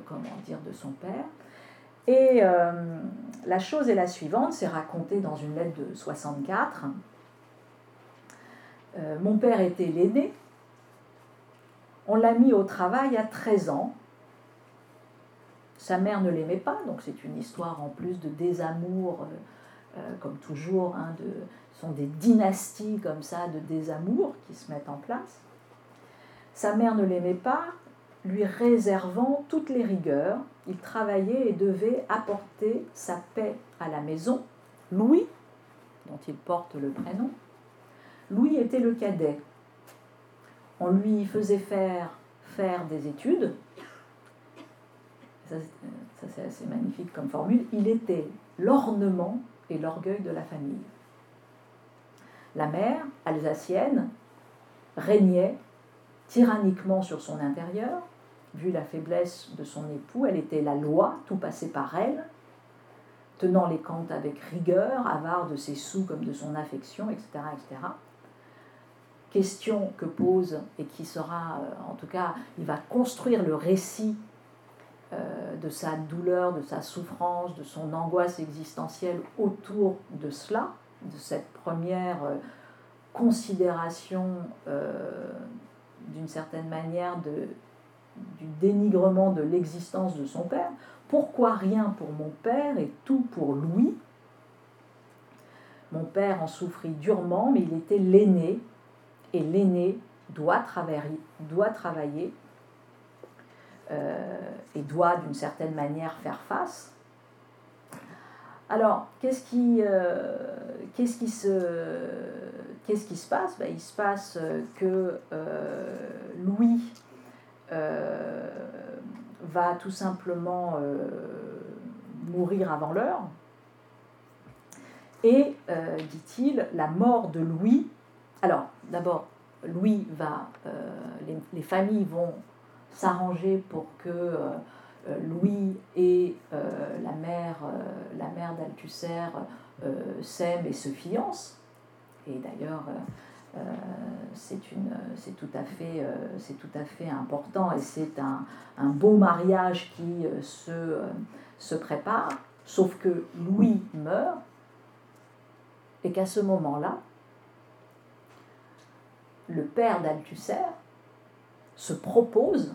S2: comment de son père. Et la chose est la suivante, c'est raconté dans une lettre de 64. mon père était l'aîné, on l'a mis au travail à 13 ans. Sa mère ne l'aimait pas, donc c'est une histoire en plus de désamour, euh, euh, comme toujours, hein, de, ce sont des dynasties comme ça de désamour qui se mettent en place. Sa mère ne l'aimait pas, lui réservant toutes les rigueurs. Il travaillait et devait apporter sa paix à la maison. Louis, dont il porte le prénom, Louis était le cadet on lui faisait faire des études. Ça, c'est assez magnifique comme formule. Il était l'ornement et l'orgueil de la famille. La mère, alsacienne, régnait tyranniquement sur son intérieur. Vu la faiblesse de son époux, elle était la loi, tout passait par elle, tenant les comptes avec rigueur, avare de ses sous comme de son affection, etc. etc question que pose et qui sera, euh, en tout cas, il va construire le récit euh, de sa douleur, de sa souffrance, de son angoisse existentielle autour de cela, de cette première euh, considération d'une certaine manière du dénigrement de l'existence de son père. Pourquoi rien pour mon père et tout pour Louis? Mon père en souffrit durement, mais il était l'aîné et l'aîné doit travailler, euh, et doit d'une certaine manière faire face. Alors, qu'est-ce qui, euh, se, passe? Ben, Il se passe que euh, Louis va tout simplement mourir avant l'heure. Et, dit-il, la mort de Louis alors, d'abord, Louis va, euh, les, familles vont s'arranger pour que euh, Louis et euh, la mère, la d'Althusser s'aiment et se fiancent. Et d'ailleurs, c'est tout, à fait, important et c'est un, beau mariage qui se prépare, sauf que Louis meurt et qu'à ce moment-là, le père d'Althusser se propose,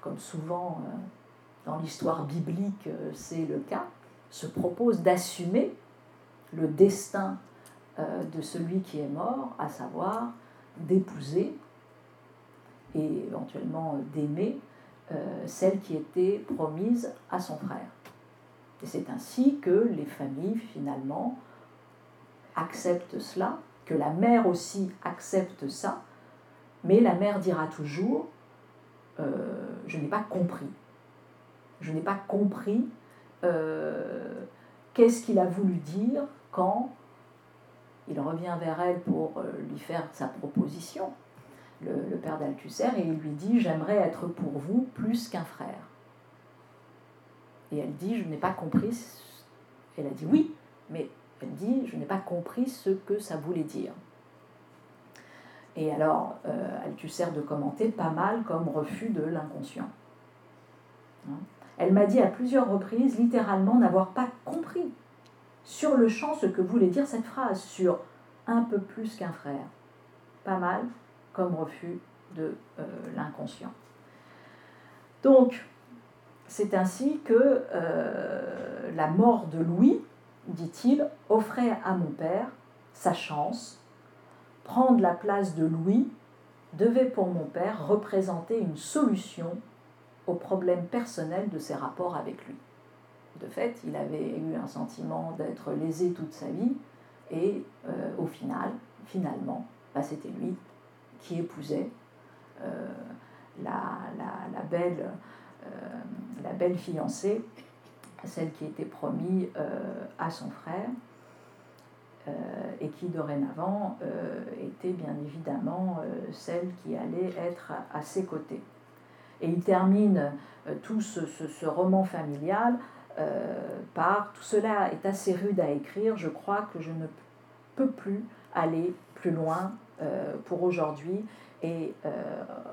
S2: comme souvent euh, dans l'histoire biblique euh, c'est le cas, se propose d'assumer le destin euh, de celui qui est mort, à savoir d'épouser et éventuellement d'aimer celle qui était promise à son frère. Et c'est ainsi que les familles finalement acceptent cela, que la mère aussi accepte ça, mais la mère dira toujours, euh, je n'ai pas compris. Je n'ai pas compris euh, qu'est-ce qu'il a voulu dire quand il revient vers elle pour euh, lui faire sa proposition, le, père d'Althusser, et il lui dit, j'aimerais être pour vous plus qu'un frère. Et elle dit, je n'ai pas compris. Elle a dit oui, mais elle dit, je n'ai pas compris ce que ça voulait dire. Et alors, euh, Althusser de commenter pas mal comme refus de l'inconscient. Hein. Elle m'a dit à plusieurs reprises, littéralement, n'avoir pas compris sur le champ ce que voulait dire cette phrase sur un peu plus qu'un frère. Pas mal comme refus de euh, l'inconscient. Donc, c'est ainsi que euh, la mort de Louis, dit-il, offrait à mon père sa chance prendre la place de Louis devait pour mon père représenter une solution au problème personnel de ses rapports avec lui. De fait, il avait eu un sentiment d'être lésé toute sa vie et euh, au final, finalement, bah, c'était lui qui épousait euh, euh, la belle fiancée, celle qui était promise à son frère. Euh, et qui dorénavant euh, était bien évidemment euh, celle qui allait être à, ses côtés. Et il termine tout ce, ce, roman familial par tout cela est assez rude à écrire, je crois que je ne peux plus aller plus loin pour aujourd'hui. Et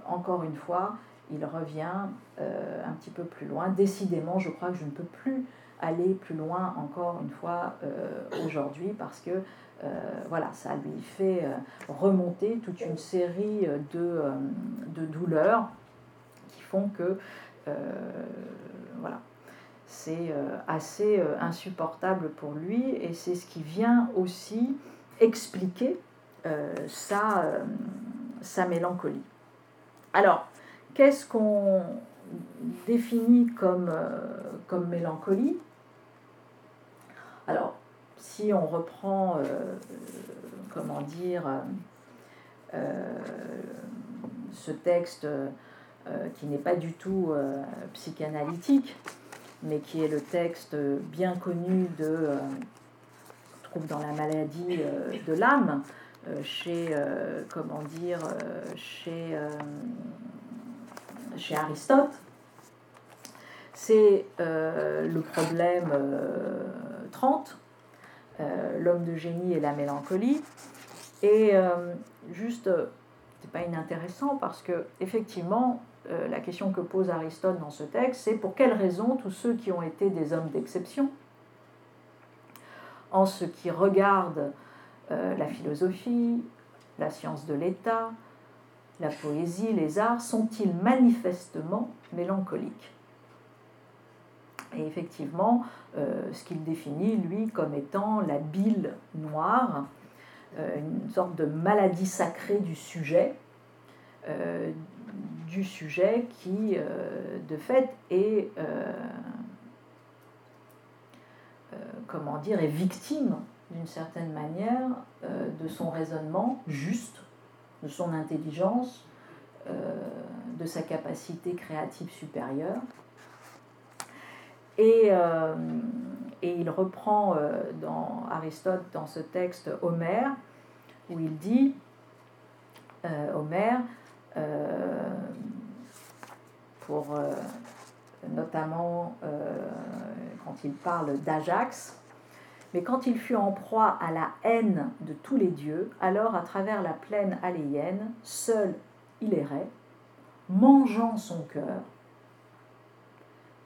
S2: encore une fois, il revient un petit peu plus loin. Décidément, je crois que je ne peux plus aller plus loin encore une fois aujourd'hui parce que voilà, ça lui fait remonter toute une série de, de douleurs qui font que voilà, c'est assez insupportable pour lui et c'est ce qui vient aussi expliquer sa mélancolie. Alors, qu'est-ce qu'on définit comme, comme mélancolie. Alors, si on reprend, comment dire, ce texte qui n'est pas du tout psychanalytique, mais qui est le texte bien connu de, trouve dans la maladie de l'âme, chez, comment dire, chez, chez Aristote. C'est le problème 30, l'homme de génie et la mélancolie. Et juste, c'est pas inintéressant parce que effectivement, euh, la question que pose Aristote dans ce texte, c'est pour quelles raisons tous ceux qui ont été des hommes d'exception, en ce qui regarde euh, la philosophie, la science de l'État, la poésie, les arts, sont-ils manifestement mélancoliques? Et effectivement, euh, ce qu'il définit, lui, comme étant la bile noire, une sorte de maladie sacrée du sujet, du sujet qui, euh, de fait, est, euh, euh, comment dire, est victime d'une certaine manière de son raisonnement juste, de son intelligence, de sa capacité créative supérieure. Et, et il reprend dans Aristote, dans ce texte, Homère, où il dit, Homère, euh, pour euh, notamment euh, quand il parle d'Ajax. Mais quand il fut en proie à la haine de tous les dieux, alors à travers la plaine aléienne, seul il errait, mangeant son cœur,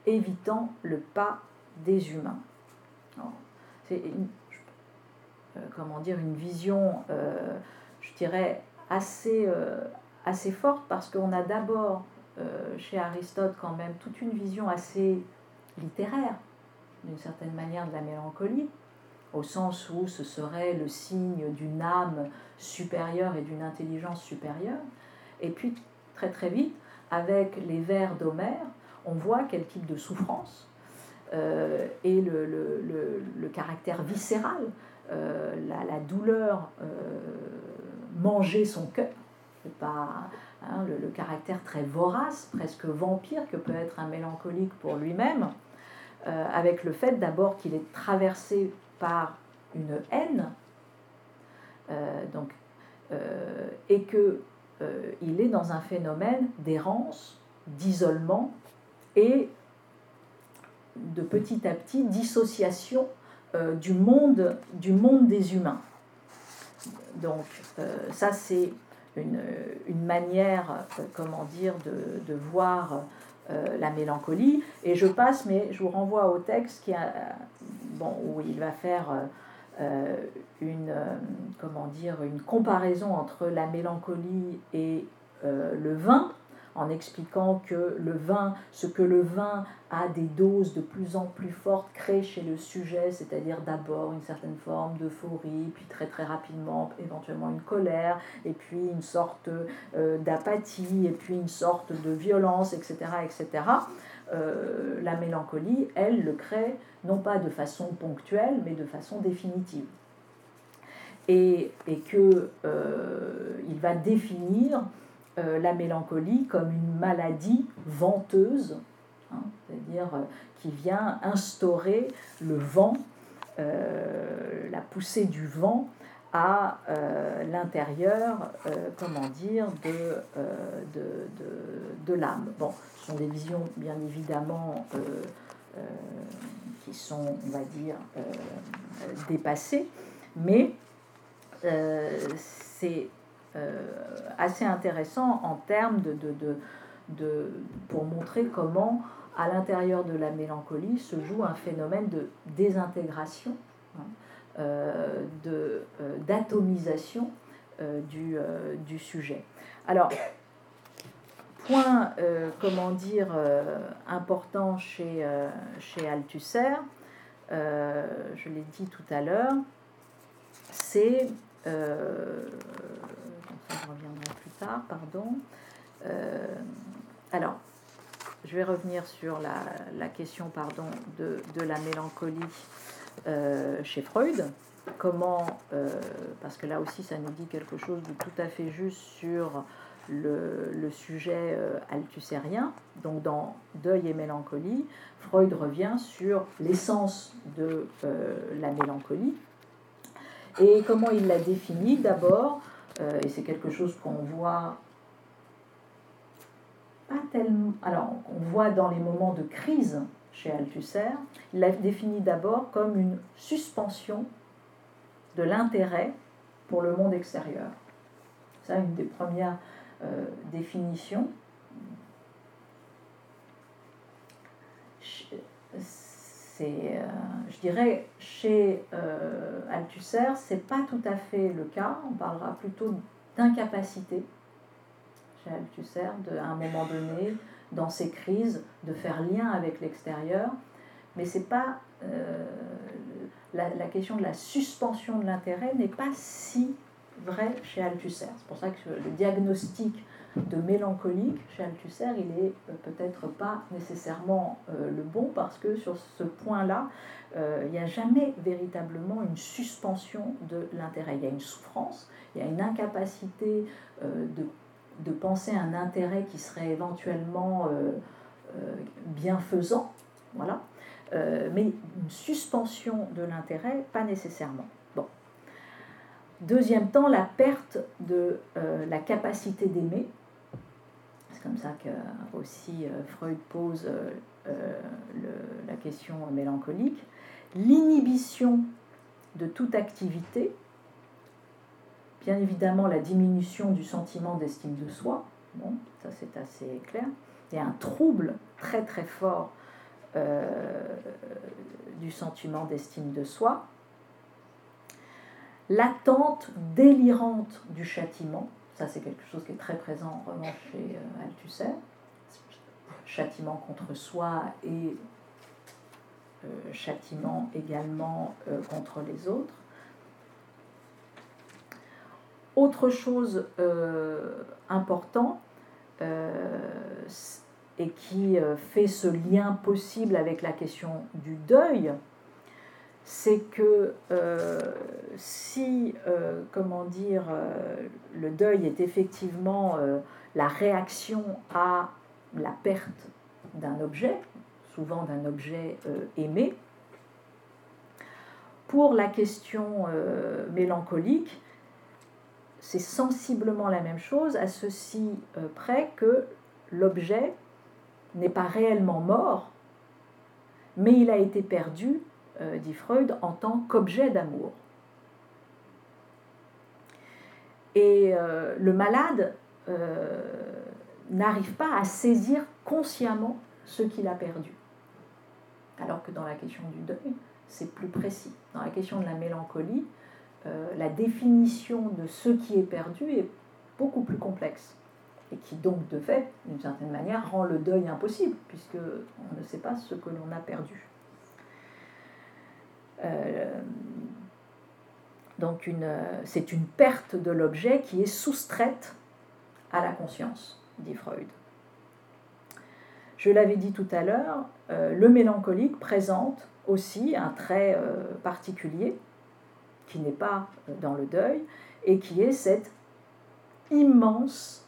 S2: évitant le pas des humains. C'est comment dire une vision, je dirais assez assez forte parce qu'on a d'abord euh, chez Aristote quand même toute une vision assez littéraire, d'une certaine manière, de la mélancolie, au sens où ce serait le signe d'une âme supérieure et d'une intelligence supérieure. Et puis, très très vite, avec les vers d'Homère, on voit quel type de souffrance euh, et le, le, le, caractère viscéral, euh, la, la, douleur manger son cœur, pas hein, le, caractère très vorace, presque vampire que peut être un mélancolique pour lui-même, euh, avec le fait d'abord qu'il est traversé par une haine, euh, donc, euh, et que il est dans un phénomène d'errance, d'isolement et de petit à petit dissociation du, monde, du monde des humains. Donc ça c'est une, manière, euh, comment dire, de, voir euh, la mélancolie. Et je passe, mais je vous renvoie au texte qui a, bon, où il va faire euh, une, comment dire, une comparaison entre la mélancolie et le vin en expliquant que le vin, ce que le vin a des doses de plus en plus fortes crée chez le sujet, c'est-à-dire d'abord une certaine forme d'euphorie, puis très très rapidement éventuellement une colère, et puis une sorte euh, d'apathie, et puis une sorte de violence, etc. etc. Euh, la mélancolie, elle, le crée non pas de façon ponctuelle, mais de façon définitive. Et, et que euh, va définir euh, la mélancolie comme une maladie venteuse, hein, c'est-à-dire euh, qui vient instaurer le vent, euh, la poussée du vent à l'intérieur, comment dire, de, de, de, l'âme. Bon, ce sont des visions bien évidemment qui sont, on va dire, dépassées, mais c'est assez intéressant en termes de, de, de, pour montrer comment, à l'intérieur de la mélancolie, se joue un phénomène de désintégration, hein, euh, de, euh, d'atomisation euh, du, du, sujet. Alors, point, comment dire, important chez, chez Althusser, je l'ai dit tout à l'heure, c'est je reviendrai plus tard, pardon. Euh, alors, je vais revenir sur la, question pardon, de, la mélancolie euh, chez Freud. Comment, euh, parce que là aussi ça nous dit quelque chose de tout à fait juste sur le, sujet althusserien. Donc dans Deuil et mélancolie, Freud revient sur l'essence de la mélancolie. Et comment il la définit D'abord, euh, et c'est quelque chose qu'on voit pas tellement. Alors, voit dans les moments de crise chez Althusser, il la définit d'abord comme une suspension de l'intérêt pour le monde extérieur. C'est une des premières euh, définitions. Euh, je dirais, chez euh, Althusser, ce n'est pas tout à fait le cas. On parlera plutôt d'incapacité chez Althusser, à un moment donné, dans ces crises, de faire lien avec l'extérieur. Mais c'est pas euh, la, la, question de la suspension de l'intérêt n'est pas si vraie chez Althusser. C'est pour ça que le diagnostic de mélancolique chez Althusser, il est euh, peut-être pas nécessairement euh, le bon parce que sur ce point-là, euh, il n'y a jamais véritablement une suspension de l'intérêt. Il y a une souffrance, il y a une incapacité de, de, penser un intérêt qui serait éventuellement bienfaisant, voilà. mais une suspension de l'intérêt, pas nécessairement. Deuxième temps, la perte de la capacité d'aimer, c'est comme ça que aussi euh, Freud pose euh, euh, la question mélancolique. L'inhibition de toute activité, bien évidemment la diminution du sentiment d'estime de soi, bon, ça c'est assez clair, a un trouble très très fort du sentiment d'estime de soi, l'attente délirante du châtiment, ça, c'est quelque chose qui est très présent en revanche chez euh, Althusser. Châtiment contre soi et euh, châtiment également euh, contre les autres. Autre chose important et qui fait ce lien possible avec la question du deuil, c'est que euh, si, euh, comment dire, euh, le deuil est effectivement la réaction à la perte d'un objet, souvent d'un objet aimé, pour la question mélancolique, c'est sensiblement la même chose, à ceci près que l'objet n'est pas réellement mort, mais il a été perdu dit Freud, en tant qu'objet d'amour. Et euh, le malade euh, n'arrive pas à saisir consciemment ce qu'il a perdu. Alors que dans la question du deuil, c'est plus précis. Dans la question de la mélancolie, la définition de ce qui est perdu est beaucoup plus complexe et qui donc de fait, d'une certaine manière, rend le deuil impossible, puisque on ne sait pas ce que l'on a perdu. Euh, donc c'est une perte de l'objet qui est soustraite à la conscience, dit Freud. Je l'avais dit tout à l'heure, euh, le mélancolique présente aussi un trait euh, particulier qui n'est pas dans le deuil et qui est cet immense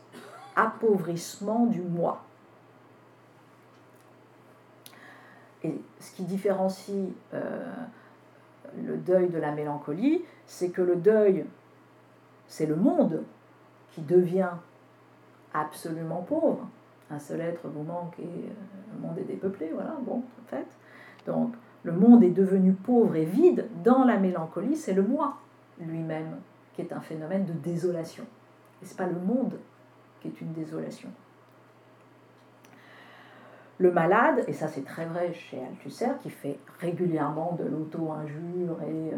S2: appauvrissement du moi. Et ce qui différencie le deuil de la mélancolie, c'est que le deuil, c'est le monde qui devient absolument pauvre. Un seul être vous manque et euh, le monde est dépeuplé, voilà, bon, en fait. Donc, le monde est devenu pauvre et vide. Dans la mélancolie, c'est le moi lui-même qui est un phénomène de désolation. Et ce n'est pas le monde qui est une désolation. Le malade, et ça c'est très vrai chez Althusser, qui fait régulièrement de l'auto-injure et,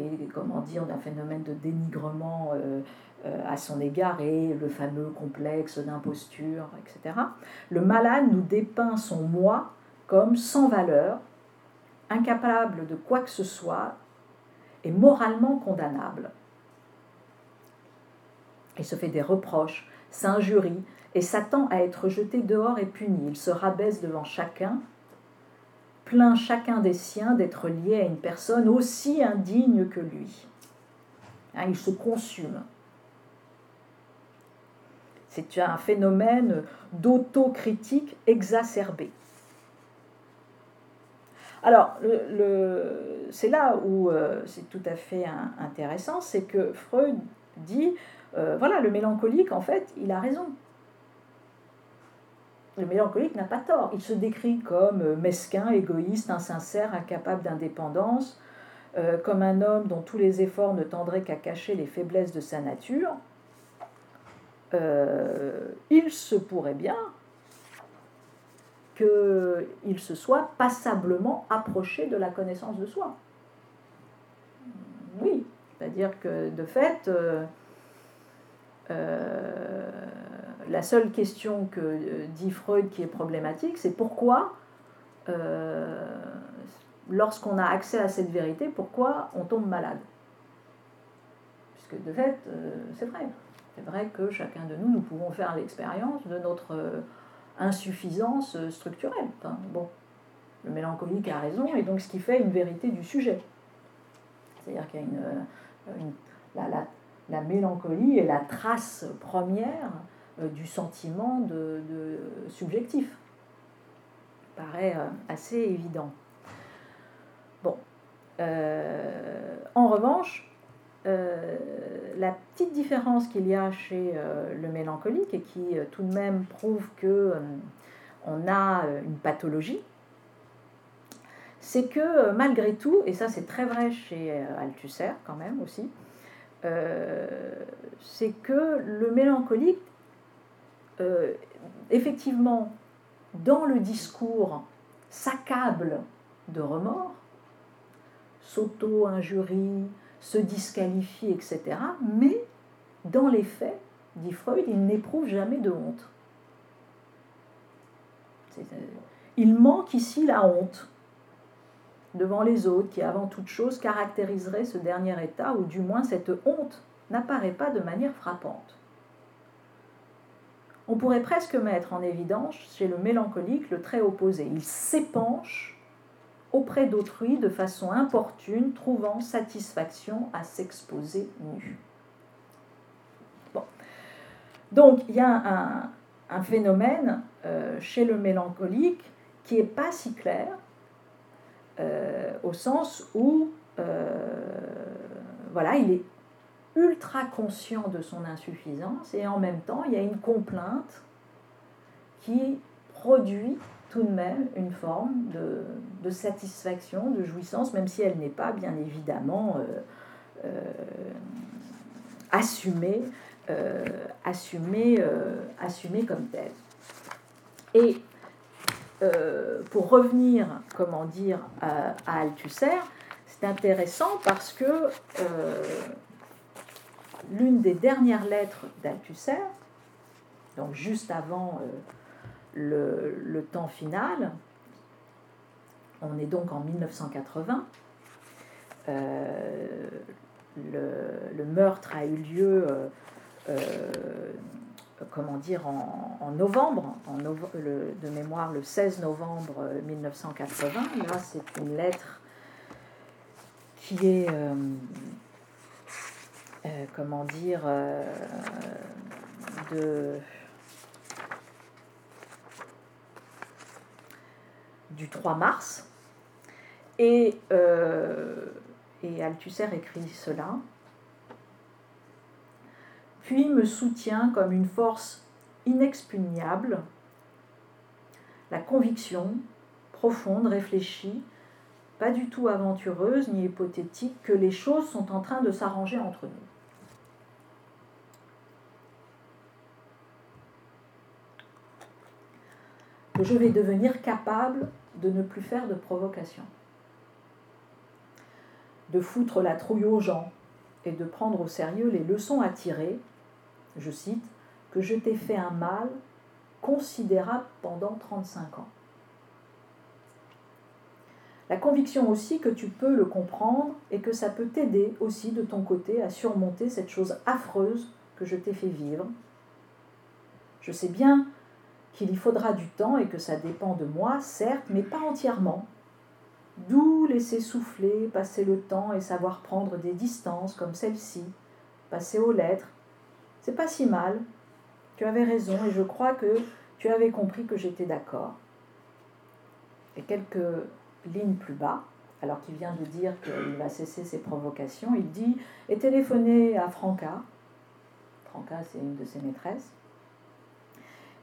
S2: euh, comment dire, d'un phénomène de dénigrement euh, euh, à son égard et le fameux complexe d'imposture, etc. Le malade nous dépeint son moi comme sans valeur, incapable de quoi que ce soit et moralement condamnable. Il se fait des reproches, s'injurie et s'attend à être jeté dehors et puni. Il se rabaisse devant chacun, plaint chacun des siens d'être lié à une personne aussi indigne que lui. Hein, il se consume. C'est un phénomène d'autocritique exacerbé. Alors, c'est là où euh, c'est tout à fait intéressant, c'est que Freud dit, euh, voilà, le mélancolique, en fait, il a raison. Le mélancolique n'a pas tort. Il se décrit comme euh, mesquin, égoïste, insincère, incapable d'indépendance, comme un homme dont tous les efforts ne tendraient qu'à cacher les faiblesses de sa nature. il se pourrait bien qu'il se soit passablement approché de la connaissance de soi. Oui, c'est-à-dire que de fait, euh, euh, la seule question que dit Freud qui est problématique, c'est pourquoi, euh, lorsqu'on a accès à cette vérité, pourquoi on tombe malade? Puisque de fait, c'est vrai. C'est vrai que chacun de nous, nous pouvons faire l'expérience de notre insuffisance structurelle. bon, le mélancolique a raison, et donc ce qui fait une vérité du sujet. C'est-à-dire qu'il y a une, euh, la, la, la, mélancolie est la trace première euh, du sentiment de, subjectif. paraît euh, assez évident. Bon. en revanche, euh, la petite différence qu'il y a chez euh, le mélancolique et qui euh, tout de même prouve que on a une pathologie, c'est que malgré tout, et ça c'est très vrai chez Althusser quand même aussi, c'est que le mélancolique, effectivement, dans le discours, s'accable de remords, s'auto-injurie, se disqualifie, etc. Mais dans les faits, dit Freud, il n'éprouve jamais de honte. Euh, il manque ici la honte devant les autres, qui avant toute chose caractériserait ce dernier état, ou du moins cette honte n'apparaît pas de manière frappante. On pourrait presque mettre en évidence chez le mélancolique le trait opposé. Il s'épanche auprès d'autrui de façon importune, trouvant satisfaction à s'exposer nu. Donc il y a un, phénomène euh, chez le mélancolique qui n'est pas si clair, euh, au sens où euh, voilà, il est ultra conscient de son insuffisance et en même temps il y a une complainte qui produit tout de même une forme de, satisfaction, de jouissance, même si elle n'est pas bien évidemment euh, euh, assumée, euh, assumée, assumée comme telle. Et pour revenir, comment dire, à, à Althusser, c'est intéressant parce que l'une des dernières lettres d'Althusser, donc juste avant le, temps final. On est donc en 1980. Euh, le, meurtre a eu lieu, euh, euh, comment dire, en, novembre, de mémoire le 16 novembre 1980. Là, c'est une lettre qui est, comment dire, de du 3 mars. Et, euh, et Althusser écrit cela. Puis me soutient comme une force inexpugnable la conviction profonde, réfléchie, pas du tout aventureuse ni hypothétique, que les choses sont en train de s'arranger entre nous. Que je vais devenir capable de ne plus faire de provocation, de foutre la trouille aux gens et de prendre au sérieux les leçons à tirer, je cite, que je t'ai fait un mal considérable pendant 35 ans. La conviction aussi que tu peux le comprendre et que ça peut t'aider aussi de ton côté à surmonter cette chose affreuse que je t'ai fait vivre. Je sais bien qu'il y faudra du temps et que ça dépend de moi, certes, mais pas entièrement. D'où laisser souffler, passer le temps et savoir prendre des distances comme celle-ci, passer aux lettres. C'est pas si mal. Tu avais raison et je crois que tu avais compris que j'étais d'accord. Et quelques ligne plus bas, alors qu'il vient de dire qu'il va cesser ses provocations, il dit Et téléphoné à Franca. Franca, c'est une de ses maîtresses.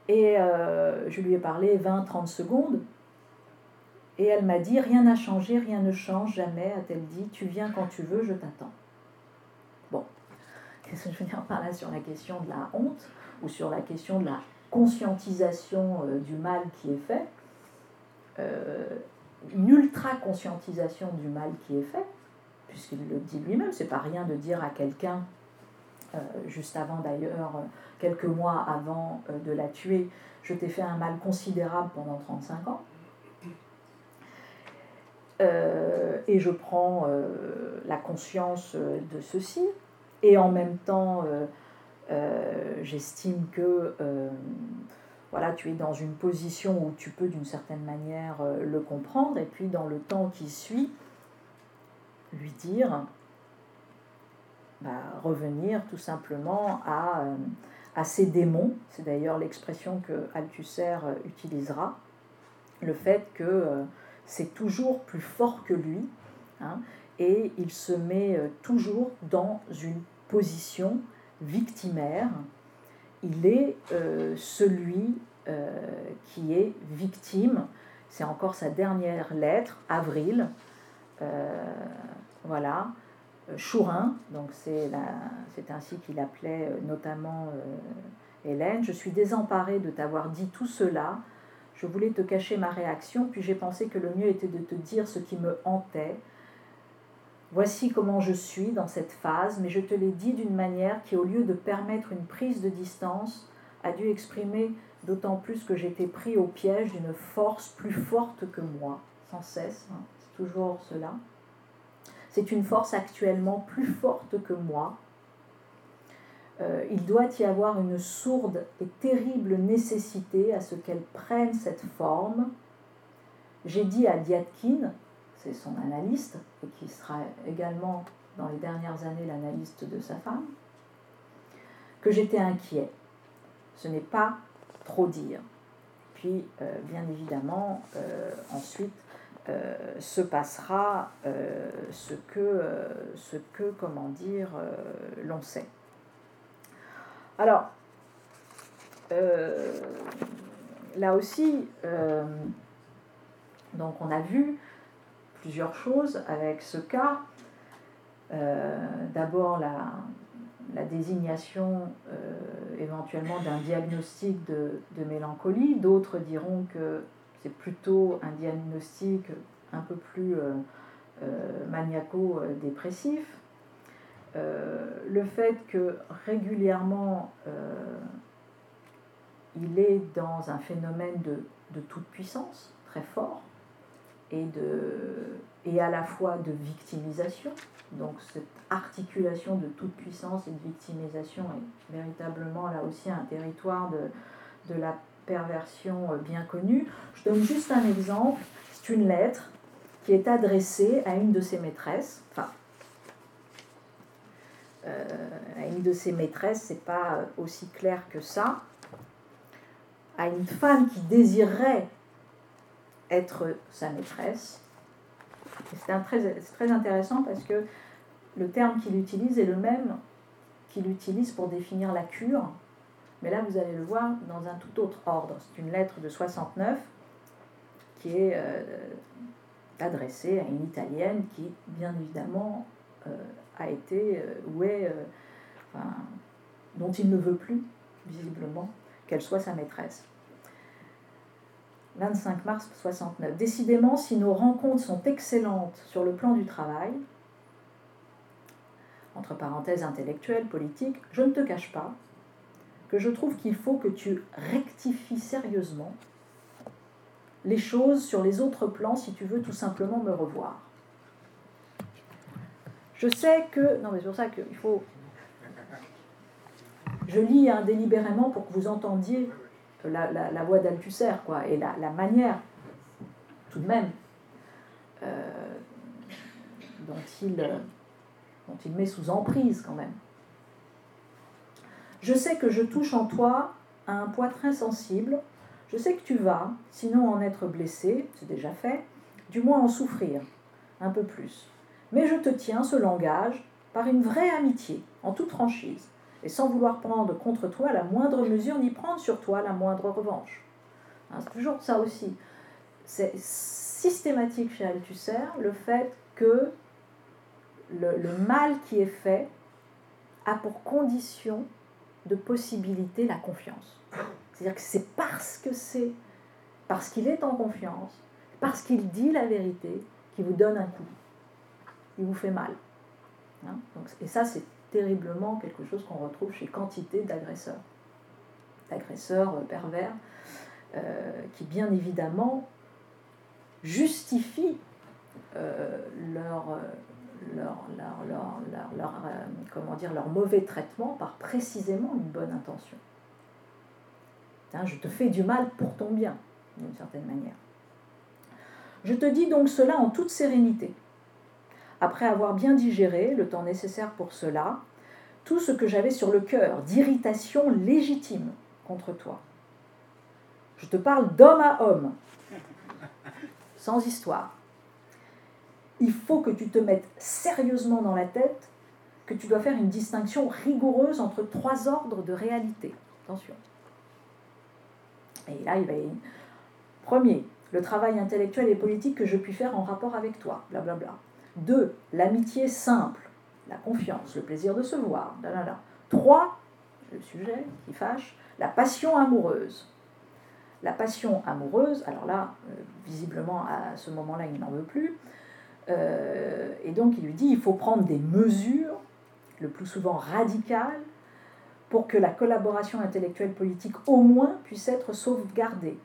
S2: Et euh, je lui ai parlé 20-30 secondes. Et elle m'a dit Rien n'a changé, rien ne change jamais, a-t-elle dit. Tu viens quand tu veux, je t'attends. Bon, qu'est-ce que je veux dire par là sur la question de la honte ou sur la question de la conscientisation euh, du mal qui est fait? Euh, une ultra-conscientisation du mal qui est fait, puisqu'il le dit lui-même, c'est pas rien de dire à quelqu'un, juste avant d'ailleurs, euh, quelques mois avant euh, de la tuer, je t'ai fait un mal considérable pendant 35 ans. et je prends la conscience de ceci, et en même temps, j'estime que voilà, tu es dans une position où tu peux d'une certaine manière euh, le comprendre, et puis dans le temps qui suit, lui dire, revenir tout simplement à, euh, ses démons, c'est d'ailleurs l'expression que Althusser euh, utilisera, le fait que c'est toujours plus fort que lui, hein, et il se met toujours dans une position victimaire, il est euh, celui euh, qui est victime. C'est encore sa dernière lettre, avril. Euh, voilà. Chourin, donc c'est ainsi qu'il appelait notamment Hélène. Je suis désemparée de t'avoir dit tout cela. Je voulais te cacher ma réaction, puis j'ai pensé que le mieux était de te dire ce qui me hantait. Voici comment je suis dans cette phase, mais je te l'ai dit d'une manière qui, au lieu de permettre une prise de distance, a dû exprimer d'autant plus que j'étais pris au piège d'une force plus forte que moi, sans cesse, hein, c'est toujours cela. C'est une force actuellement plus forte que moi. Euh, il doit y avoir une sourde et terrible nécessité à ce qu'elle prenne cette forme. J'ai dit à Diatkin, c'est son analyste, et qui sera également dans les dernières années l'analyste de sa femme, que j'étais inquiet. Ce n'est pas trop dire. Puis, euh, bien évidemment, euh, ensuite euh, se passera ce, que, ce que, comment dire, l'on sait. Alors, là aussi, donc on a vu plusieurs choses avec ce cas. Euh, d'abord la, désignation euh, éventuellement d'un diagnostic de mélancolie. D'autres diront que plutôt un diagnostic un peu plus euh, maniaco-dépressif. le fait que régulièrement il est dans un phénomène de, de toute puissance très fort, et, de, et à la fois de victimisation. Donc cette articulation de toute puissance et de victimisation est véritablement là aussi un territoire de, de la perversion euh, bien connue. Je donne juste un exemple. C'est une lettre qui est adressée à une de ses maîtresses. Enfin, euh, à une de ses maîtresses, c'est pas aussi clair que ça. À une femme qui désirerait être sa maîtresse. C'est très, très intéressant parce que le terme qu'il utilise est le même qu'il utilise pour définir la cure, mais là vous allez le voir dans un tout autre ordre. C'est une lettre de 69 qui est euh, adressée à une Italienne qui, bien évidemment, euh, a été euh, ou est, dont il ne veut plus, visiblement, qu'elle soit sa maîtresse. 25 mars 69. Décidément, si nos rencontres sont excellentes sur le plan du travail, entre parenthèses intellectuelles, politiques, je ne te cache pas que je trouve qu'il faut que tu rectifies sérieusement les choses sur les autres plans si tu veux tout simplement me revoir. Je sais que... Non mais c'est pour ça qu'il faut... Je lis hein, délibérément pour que vous entendiez la, voix d'Althusser, quoi, et la, manière, tout de même, euh, dont, il, dont il met sous emprise quand même. Je sais que je touche en toi à un point très sensible. Je sais que tu vas, sinon en être blessé, c'est déjà fait, du moins en souffrir un peu plus. Mais je te tiens ce langage par une vraie amitié, en toute franchise et sans vouloir prendre contre toi la moindre mesure, ni prendre sur toi la moindre revanche. Hein, c'est toujours ça aussi. C'est systématique chez Althusser le fait que le, mal qui est fait a pour condition de possibilité la confiance. C'est-à-dire que c'est parce que c'est, parce qu'il est en confiance, parce qu'il dit la vérité, qu'il vous donne un coup. Il vous fait mal. Hein, et ça, c'est terriblement quelque chose qu'on retrouve chez quantité d'agresseurs, d'agresseurs euh, pervers, euh, qui bien évidemment justifient euh, leur, leur, leur, leur, comment dire, leur mauvais traitement par précisément une bonne intention. je te fais du mal pour ton bien, d'une certaine manière. Je te dis donc cela en toute sérénité après avoir bien digéré, le temps nécessaire pour cela, tout ce que j'avais sur le cœur d'irritation légitime contre toi. Je te parle d'homme à homme, sans histoire. Il faut que tu te mettes sérieusement dans la tête que tu dois faire une distinction rigoureuse entre trois ordres de réalité. Attention. Et là, il va y... Premier, le travail intellectuel et politique que je puis faire en rapport avec toi, blablabla. Bla bla. Deux, l'amitié simple, la confiance, le plaisir de se voir. Là, Trois, le sujet qui fâche, la passion amoureuse. La passion amoureuse, alors là, euh, visiblement à ce moment-là, il n'en veut plus. Euh, et donc il lui dit, il faut prendre des mesures, le plus souvent radicales, pour que la collaboration intellectuelle politique au moins puisse être sauvegardée.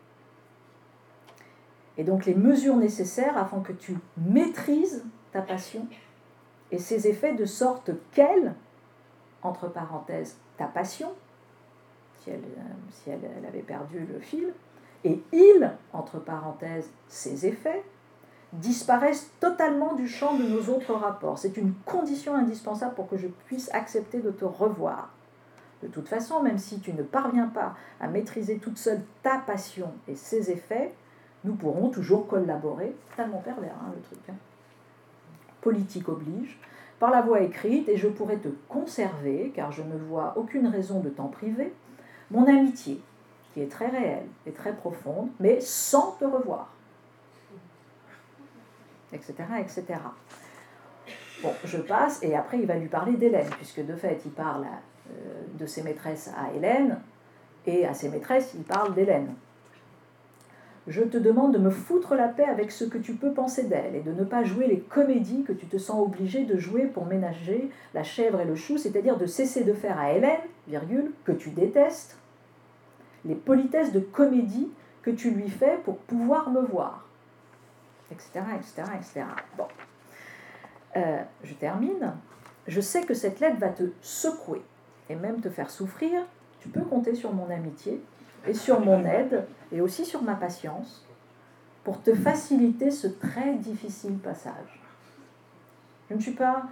S2: Et donc les mesures nécessaires afin que tu maîtrises ta passion et ses effets de sorte qu'elle, entre parenthèses, ta passion, si elle, si elle, avait perdu le fil, et il, entre parenthèses, ses effets, disparaissent totalement du champ de nos autres rapports. C'est une condition indispensable pour que je puisse accepter de te revoir. De toute façon, même si tu ne parviens pas à maîtriser toute seule ta passion et ses effets, nous pourrons toujours collaborer. Tellement pervers, hein, le truc. Hein politique oblige, par la voie écrite, et je pourrais te conserver, car je ne vois aucune raison de t'en priver, mon amitié, qui est très réelle et très profonde, mais sans te revoir. Etc. etc. Bon, je passe, et après il va lui parler d'Hélène, puisque de fait il parle euh, de ses maîtresses à Hélène, et à ses maîtresses il parle d'Hélène je te demande de me foutre la paix avec ce que tu peux penser d'elle et de ne pas jouer les comédies que tu te sens obligé de jouer pour ménager la chèvre et le chou, c'est-à-dire de cesser de faire à Hélène, virgule, que tu détestes, les politesses de comédie que tu lui fais pour pouvoir me voir, etc., etc., etc. Bon. Euh, je termine. Je sais que cette lettre va te secouer et même te faire souffrir. Tu peux compter sur mon amitié et sur mon [laughs] aide et aussi sur ma patience pour te faciliter ce très difficile passage. Je ne suis pas,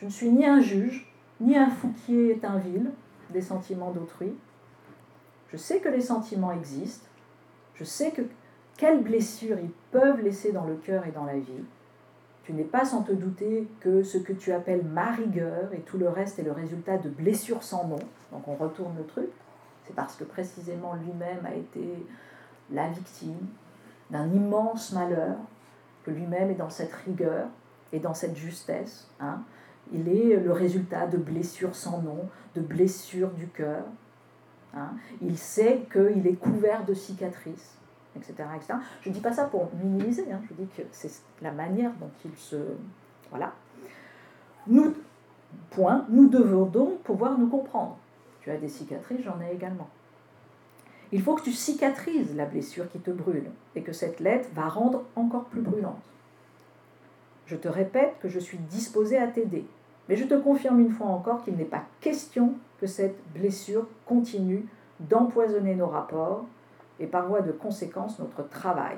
S2: je ne suis ni un juge, ni un fouquier étinville des sentiments d'autrui. Je sais que les sentiments existent. Je sais que quelles blessures ils peuvent laisser dans le cœur et dans la vie. Tu n'es pas sans te douter que ce que tu appelles ma rigueur et tout le reste est le résultat de blessures sans nom. Donc on retourne le truc. C'est parce que précisément lui-même a été la victime d'un immense malheur, que lui-même est dans cette rigueur et dans cette justesse. Hein. Il est le résultat de blessures sans nom, de blessures du cœur. Hein. Il sait qu'il est couvert de cicatrices. Je ne dis pas ça pour minimiser, hein. je dis que c'est la manière dont il se... Voilà. Nous, point, nous devons donc pouvoir nous comprendre. Tu as des cicatrices, j'en ai également. Il faut que tu cicatrises la blessure qui te brûle et que cette lettre va rendre encore plus brûlante. Je te répète que je suis disposée à t'aider, mais je te confirme une fois encore qu'il n'est pas question que cette blessure continue d'empoisonner nos rapports et par voie de conséquence notre travail.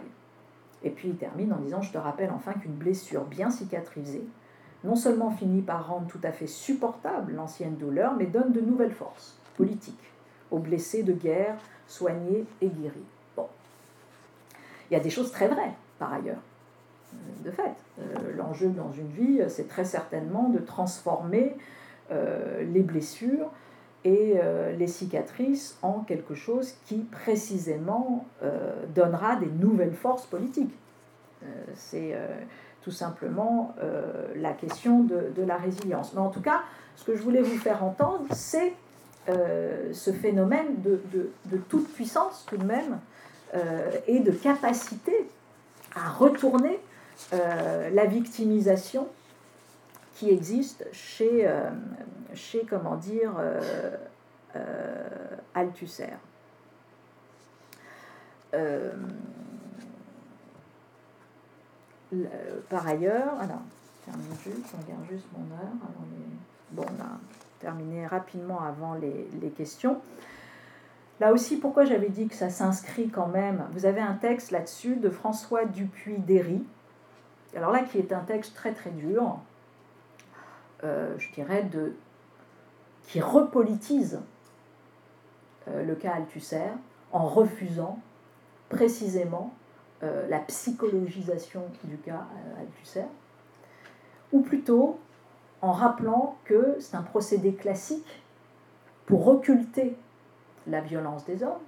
S2: Et puis il termine en disant Je te rappelle enfin qu'une blessure bien cicatrisée non seulement finit par rendre tout à fait supportable l'ancienne douleur, mais donne de nouvelles forces politiques aux blessés de guerre soignés et guéris. Bon. Il y a des choses très vraies, par ailleurs. Euh, de fait, euh, l'enjeu dans une vie, c'est très certainement de transformer euh, les blessures et les cicatrices en quelque chose qui précisément donnera des nouvelles forces politiques. c'est tout simplement la question de, de, la résilience. Mais en tout cas, ce que je voulais vous faire entendre, c'est euh, ce phénomène de, toute puissance tout de même euh, et de capacité à retourner euh, la victimisation qui existe chez, chez comment dire, Althusser. par ailleurs, alors, termine juste, on juste mon heure. bon, là, terminer rapidement avant les, questions. Là aussi, pourquoi j'avais dit que ça s'inscrit quand même Vous avez un texte là-dessus de François Dupuis-Derry, alors là qui est un texte très très dur, euh, je dirais, de, qui repolitise euh, le cas Althusser en refusant précisément euh, la psychologisation du cas Althusser, ou plutôt en rappelant que c'est un procédé classique pour occulter la violence des hommes.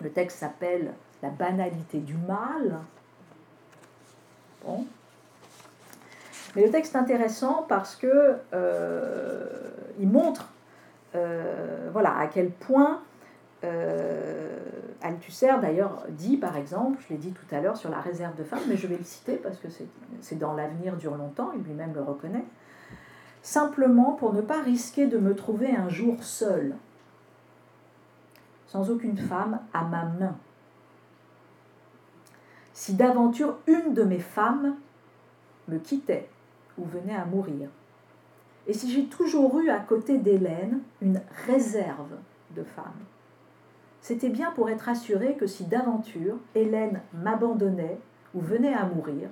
S2: Le texte s'appelle La banalité du mal. Bon. Mais le texte est intéressant parce que euh, il montre euh, voilà, à quel point euh, Althusser d'ailleurs dit par exemple, je l'ai dit tout à l'heure sur la réserve de femmes, mais je vais le citer parce que c'est dans l'avenir dure longtemps, il lui-même le reconnaît, simplement pour ne pas risquer de me trouver un jour seul, sans aucune femme à ma main. Si d'aventure une de mes femmes me quittait ou venait à mourir, et si j'ai toujours eu à côté d'Hélène une réserve de femmes, c'était bien pour être assuré que si d'aventure Hélène m'abandonnait ou venait à mourir,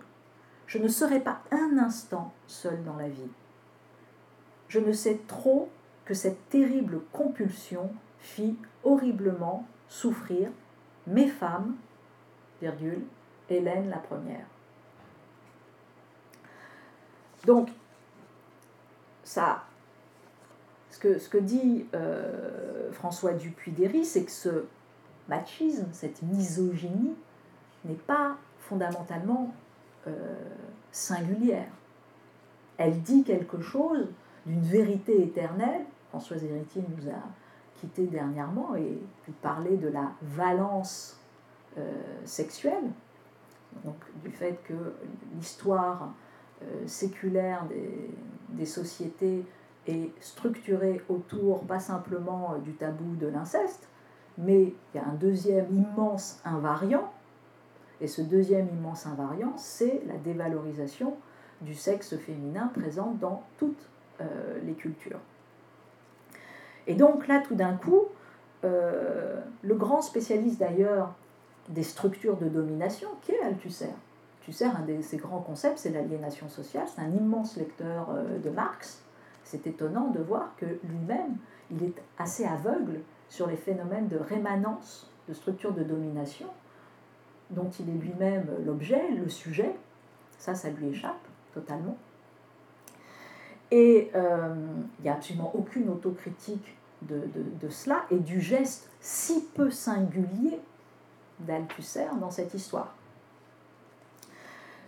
S2: je ne serais pas un instant seule dans la vie. Je ne sais trop que cette terrible compulsion fit horriblement souffrir mes femmes, virgule, Hélène la première. Donc, ça ce que dit euh, François Dupuy-Derry, c'est que ce machisme, cette misogynie, n'est pas fondamentalement euh, singulière. Elle dit quelque chose d'une vérité éternelle. François Héritier nous a quittés dernièrement et il parlait de la valence euh, sexuelle, donc du fait que l'histoire séculaire des, sociétés est structuré autour pas simplement euh, du tabou de l'inceste, mais il y a un deuxième immense invariant, et ce deuxième immense invariant, c'est la dévalorisation du sexe féminin présente dans toutes euh, les cultures. Et donc là, tout d'un coup, euh, le grand spécialiste d'ailleurs des structures de domination, qui est Althusser. Althusser, un de ses grands concepts, c'est l'aliénation sociale, c'est un immense lecteur de Marx, c'est étonnant de voir que lui-même, il est assez aveugle sur les phénomènes de rémanence de structures de domination dont il est lui-même l'objet, le sujet. Ça, ça lui échappe totalement. Et euh, il n'y a absolument aucune autocritique de, cela et du geste si peu singulier d'Althusser dans cette histoire.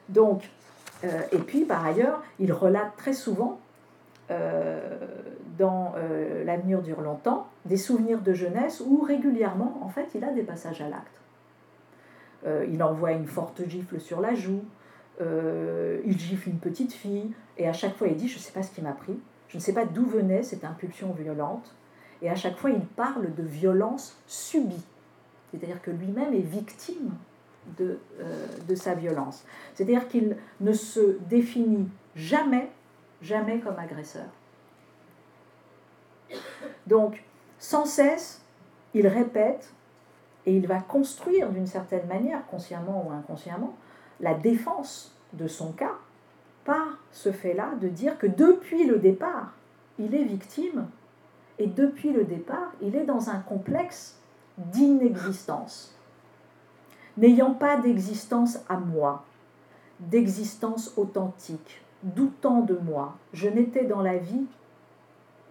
S2: Donc, euh, et puis par ailleurs, il relate très souvent euh, dans euh, L'avenir dure longtemps, des souvenirs de jeunesse où régulièrement, en fait, il a des passages à l'acte. il envoie une forte gifle sur la joue, il gifle une petite fille, et à chaque fois il dit Je ne sais pas ce qui m'a pris, je ne sais pas d'où venait cette impulsion violente, et à chaque fois il parle de violence subie, c'est-à-dire que lui-même est victime de, euh, de sa violence. C'est-à-dire qu'il ne se définit jamais, jamais comme agresseur. Donc, sans cesse, il répète et il va construire d'une certaine manière, consciemment ou inconsciemment, la défense de son cas par ce fait-là de dire que depuis le départ, il est victime et depuis le départ, il est dans un complexe d'inexistence. N'ayant pas d'existence à moi, d'existence authentique, doutant de moi, je n'étais dans la vie,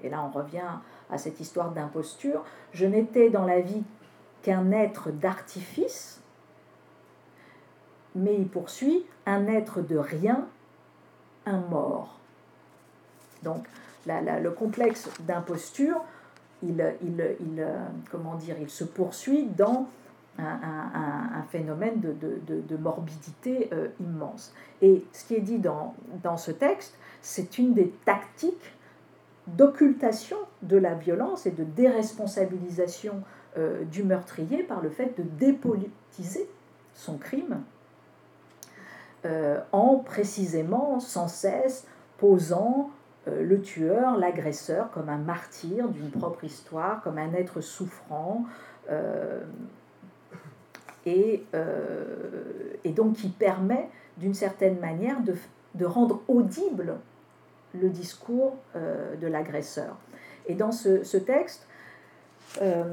S2: et là on revient à cette histoire d'imposture, je n'étais dans la vie qu'un être d'artifice, mais il poursuit un être de rien, un mort. Donc le complexe d'imposture, il, il se poursuit dans un, phénomène de, morbidité euh, immense. Et ce qui est dit dans, ce texte, c'est une des tactiques d'occultation de la violence et de déresponsabilisation euh, du meurtrier par le fait de dépolitiser son crime euh, en précisément sans cesse posant le tueur, l'agresseur, comme un martyr d'une propre histoire, comme un être souffrant, et, et, donc qui permet d'une certaine manière de, rendre audible le discours de l'agresseur. Et dans ce, texte, euh,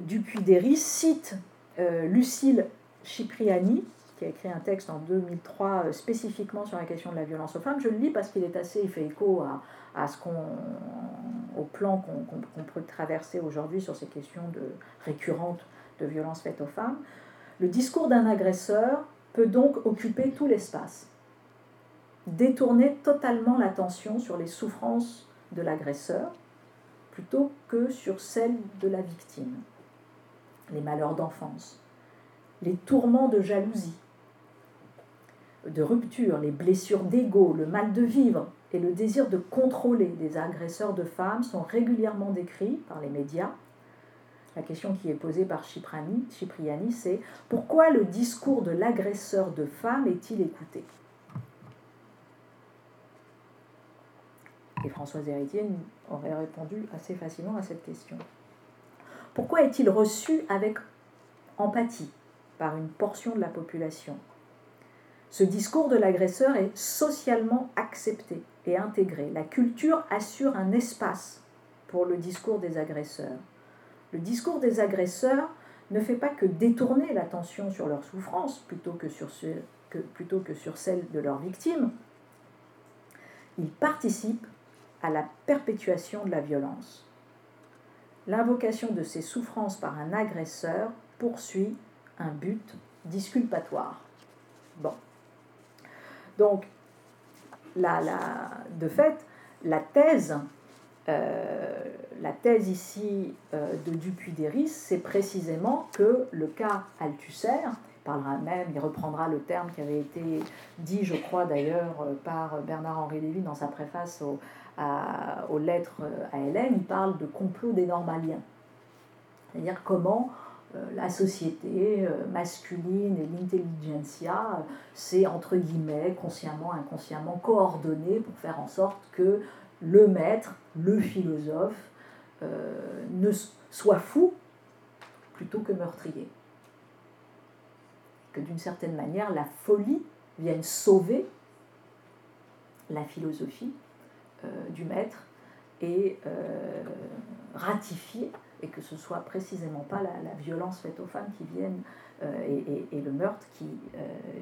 S2: Dupuy-Derry cite euh, Lucille Cipriani, qui a écrit un texte en 2003 euh, spécifiquement sur la question de la violence aux femmes. Je le lis parce qu'il est assez, il fait écho à, ce au plan qu'on, peut traverser aujourd'hui sur ces questions de, récurrentes de violence faites aux femmes. Le discours d'un agresseur peut donc occuper tout l'espace, détourner totalement l'attention sur les souffrances de l'agresseur, plutôt que sur celle de la victime. Les malheurs d'enfance, les tourments de jalousie, de rupture, les blessures d'ego, le mal de vivre et le désir de contrôler des agresseurs de femmes sont régulièrement décrits par les médias. La question qui est posée par Cipriani, c'est pourquoi le discours de l'agresseur de femmes est-il écouté? Et Françoise Héritier aurait répondu assez facilement à cette question. Pourquoi est-il reçu avec empathie par une portion de la population? Ce discours de l'agresseur est socialement accepté et intégré. La culture assure un espace pour le discours des agresseurs. Le discours des agresseurs ne fait pas que détourner l'attention sur leur souffrance plutôt que sur, sur celle de leurs victimes. Il participe à la perpétuation de la violence. L'invocation de ces souffrances par un agresseur poursuit un but disculpatoire. Bon. Donc, de fait, la thèse, euh, la thèse ici euh, de Dupuy-Déris, c'est précisément que le cas Althusser, parlera même, il reprendra le terme qui avait été dit, je crois d'ailleurs, euh, par Bernard-Henri Lévy dans sa préface au, aux lettres à Hélène, il parle de complot des normaliens. C'est-à-dire comment euh, la société euh, masculine et l'intelligentsia s'est, entre guillemets, consciemment, inconsciemment coordonné pour faire en sorte que le maître, le philosophe, euh, ne soit fou plutôt que meurtrier. Que d'une certaine manière, la folie vienne sauver la philosophie euh, du maître et euh, ratifier et que ce soit précisément pas la, violence faite aux femmes qui viennent euh, et, le meurtre qui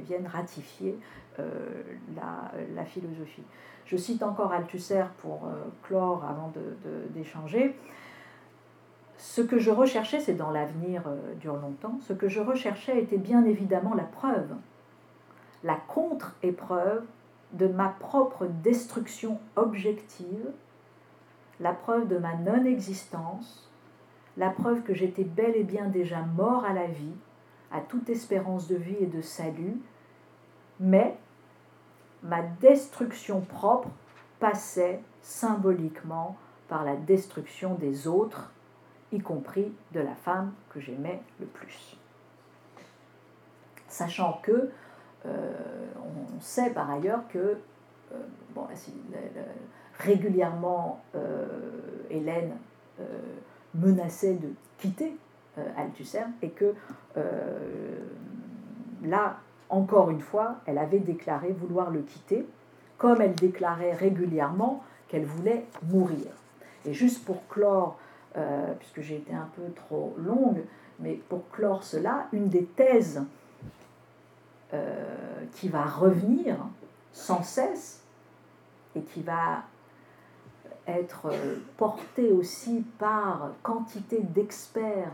S2: viennent ratifier la, philosophie. Je cite encore Althusser pour clore avant d'échanger. De, ce que je recherchais, c'est dans l'avenir dure longtemps, ce que je recherchais était bien évidemment la preuve, la contre-épreuve de ma propre destruction objective, la preuve de ma non-existence, la preuve que j'étais bel et bien déjà mort à la vie, à toute espérance de vie et de salut, mais ma destruction propre passait symboliquement par la destruction des autres, y compris de la femme que j'aimais le plus. Sachant que euh, on sait par ailleurs que euh, régulièrement euh, Hélène menaçait de quitter Althusser et que là, encore une fois, elle avait déclaré vouloir le quitter, comme elle déclarait régulièrement qu'elle voulait mourir. Et juste pour clore, puisque j'ai été un peu trop longue, mais pour clore cela, une des thèses euh, qui va revenir sans cesse et qui va être porté aussi par quantité d'experts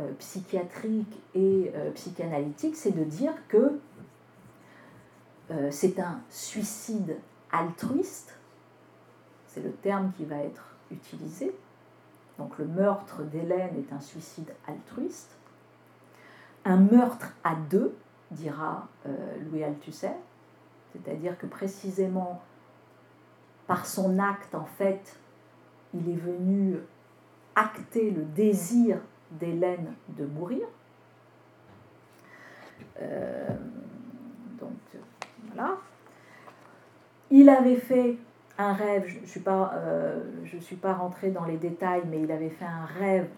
S2: euh, psychiatriques et euh, psychanalytiques, c'est de dire que c'est un suicide altruiste, c'est le terme qui va être utilisé. Donc le meurtre d'Hélène est un suicide altruiste. Un meurtre à deux, dira euh, Louis Althusser, c'est-à-dire que précisément par son acte, en fait, il est venu acter le désir d'Hélène de mourir. Euh, donc voilà. Il avait fait un rêve, je ne suis, euh, suis pas rentrée dans les détails, mais il avait fait un rêve,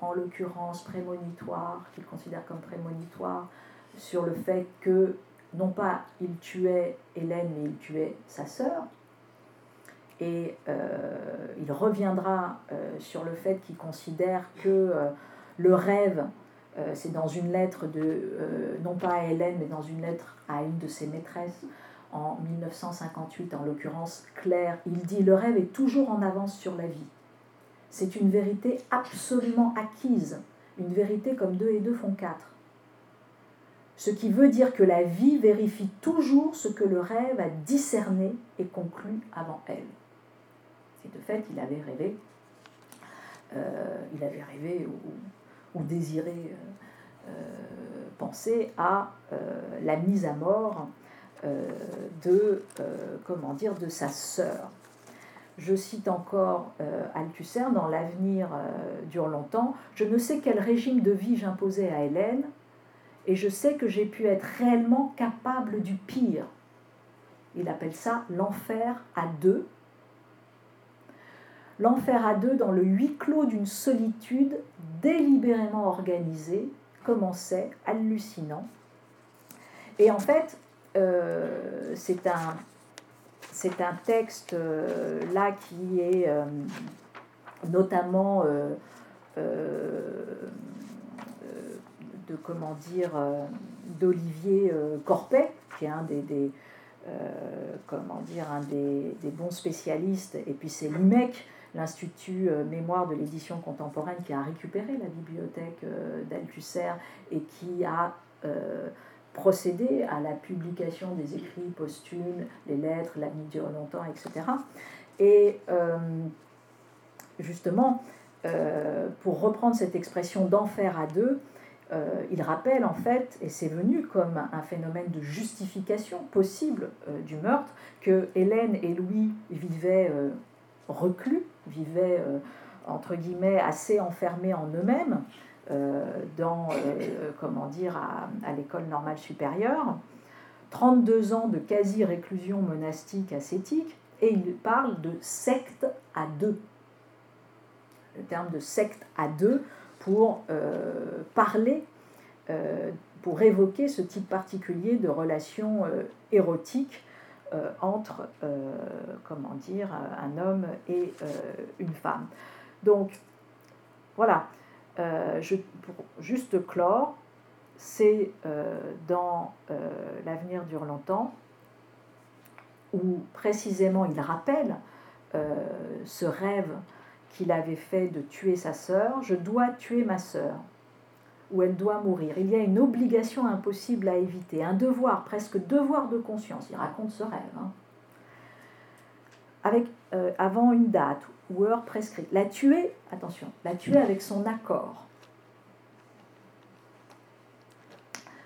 S2: en l'occurrence prémonitoire, qu'il considère comme prémonitoire, sur le fait que non pas il tuait Hélène, mais il tuait sa sœur. Et euh, il reviendra euh, sur le fait qu'il considère que euh, le rêve, c'est dans une lettre de, non pas à Hélène, mais dans une lettre à une de ses maîtresses en 1958, en l'occurrence Claire, il dit Le rêve est toujours en avance sur la vie. C'est une vérité absolument acquise, une vérité comme deux et deux font quatre ce qui veut dire que la vie vérifie toujours ce que le rêve a discerné et conclu avant elle. Et de fait, il avait rêvé, euh, ou, désiré euh, euh, penser à la mise à mort de, comment dire, de sa sœur. Je cite encore Althusser, dans L'avenir dure longtemps, je ne sais quel régime de vie j'imposais à Hélène, et je sais que j'ai pu être réellement capable du pire. Il appelle ça l'enfer à deux. L'enfer à deux dans le huis clos d'une solitude délibérément organisée, commençait hallucinant. Et en fait, euh, c'est un, texte euh, là qui est euh, notamment de comment dire d'Olivier Corpet, qui est un des, comment dire un des, bons spécialistes, et puis c'est l'IMEC, l'Institut Mémoire de l'édition contemporaine, qui a récupéré la bibliothèque d'Althusser et qui a procédé à la publication des écrits posthumes, les lettres, la dure longtemps, etc. Et justement, pour reprendre cette expression d'enfer à deux, euh, il rappelle en fait, et c'est venu comme un phénomène de justification possible euh, du meurtre, que Hélène et Louis vivaient euh, reclus, vivaient entre guillemets assez enfermés en eux-mêmes, dans, comment dire, à, l'école normale supérieure, 32 ans de quasi-réclusion monastique ascétique, et il parle de secte à deux. Le terme de secte à deux pour euh, parler, euh, pour évoquer ce type particulier de relation euh, érotique entre, comment dire, un homme et une femme. Donc, voilà, pour juste clore, c'est dans L'avenir dure longtemps, où précisément il rappelle ce rêve qu'il avait fait de tuer sa sœur, je dois tuer ma sœur, ou elle doit mourir. Il y a une obligation impossible à éviter, un devoir, presque devoir de conscience. Il raconte ce rêve. Hein. Avec, euh, avant une date ou heure prescrite. La tuer, attention, la tuer avec son accord.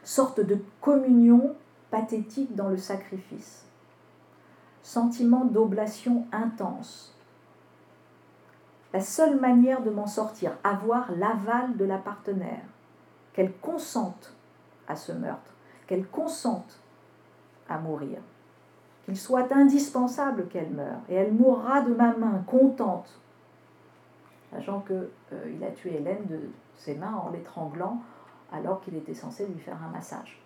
S2: sorte de communion pathétique dans le sacrifice, sentiment d'oblation intense. La seule manière de m'en sortir, avoir l'aval de la partenaire, qu'elle consente à ce meurtre, qu'elle consente à mourir, qu'il soit indispensable qu'elle meure, et elle mourra de ma main, contente, sachant qu'il euh, a tué Hélène de ses mains en l'étranglant alors qu'il était censé lui faire un massage.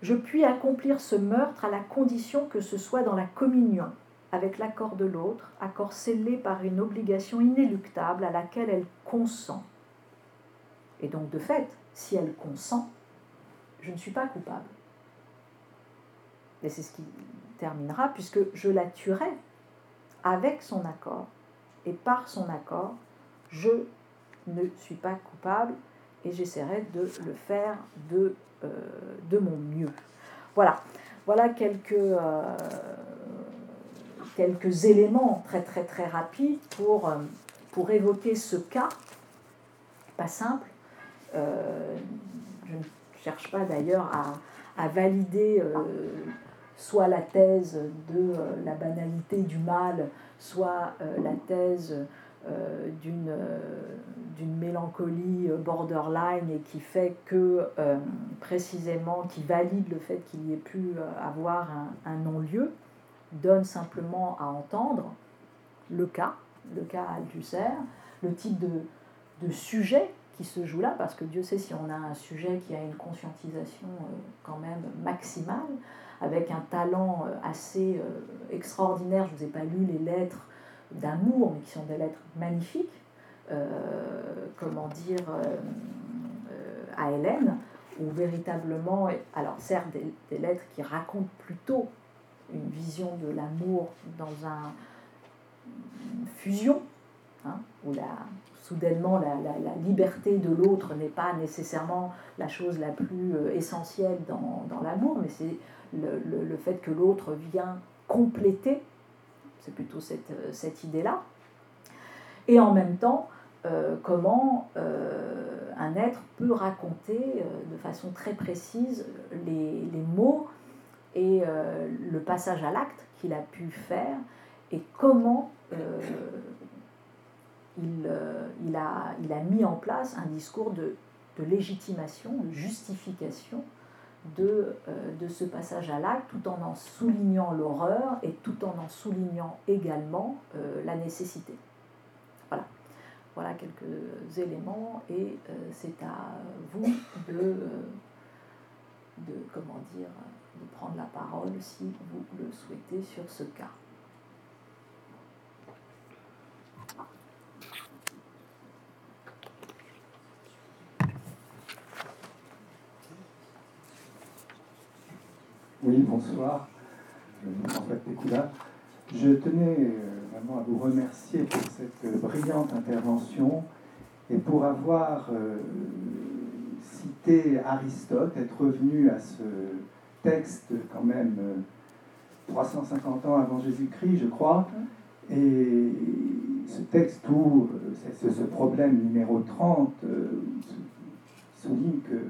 S2: Je puis accomplir ce meurtre à la condition que ce soit dans la communion avec l'accord de l'autre, accord scellé par une obligation inéluctable à laquelle elle consent. Et donc, de fait, si elle consent, je ne suis pas coupable. Et c'est ce qui terminera, puisque je la tuerai avec son accord, et par son accord, je ne suis pas coupable, et j'essaierai de le faire de, euh, de mon mieux. Voilà, voilà quelques, euh, quelques éléments très très très rapides pour, euh, pour évoquer ce cas, pas simple. Je ne cherche pas d'ailleurs à, valider soit la thèse de euh, la banalité du mal, soit euh, la thèse euh, d'une mélancolie borderline et qui fait que, précisément, qui valide le fait qu'il y ait pu avoir un, non-lieu, donne simplement à entendre le cas, le cas Althusser, le type de sujet qui se joue là, parce que Dieu sait si on a un sujet qui a une conscientisation quand même maximale, avec un talent euh, assez euh, extraordinaire. Je vous ai pas lu les lettres d'amour, mais qui sont des lettres magnifiques, euh, comment dire, à Hélène, où véritablement, alors certes des, lettres qui racontent plutôt une vision de l'amour dans un, fusion, hein, où la, soudainement la, liberté de l'autre n'est pas nécessairement la chose la plus essentielle dans, l'amour, mais c'est le, fait que l'autre vient compléter, c'est plutôt cette, cette idée-là, et en même temps, euh, comment euh, un être peut raconter euh, de façon très précise les mots et le passage à l'acte qu'il a pu faire et comment il, il, a, mis en place un discours de, légitimation, de justification de, euh, de ce passage à l'acte tout en en soulignant l'horreur et tout en en soulignant également euh, la nécessité. Voilà. Quelques éléments et euh, c'est à vous de, de prendre la parole si vous le souhaitez sur ce cas.
S3: Oui, bonsoir. François Pécoula. Je tenais euh, vraiment à vous remercier pour cette brillante intervention et pour avoir euh, cité Aristote, être revenu à ce texte quand même 350 euh, ans avant Jésus-Christ, je crois. Et ce texte où ce, ce problème numéro 30 souligne que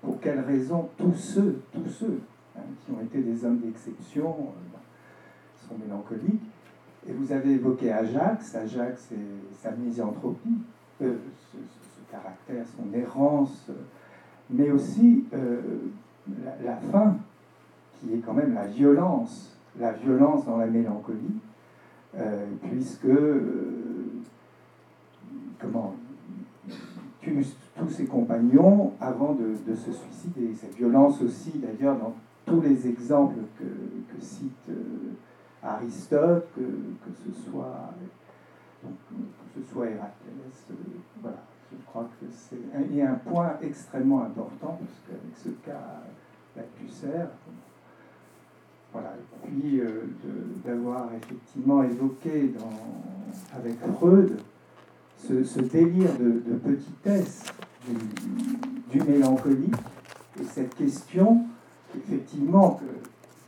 S3: pour quelles raisons tous ceux, tous ceux Hein, qui ont été des hommes d'exception, euh, sont mélancoliques. Et vous avez évoqué Ajax, Ajax et sa misanthropie, euh, ce, caractère, son errance, mais aussi euh, la, fin, qui est quand même la violence, la violence dans la mélancolie, puisque, comment, tue tous ses compagnons avant de, de, se suicider. Cette violence aussi, d'ailleurs, dans tous les exemples que, cite euh, Aristote, que, ce soit Héraclès, euh, voilà, je crois que c'est y a un point extrêmement important parce qu'avec ce cas la voilà, et puis euh, d'avoir effectivement évoqué avec Freud ce, délire de, petitesse du, du mélancolique et cette question effectivement que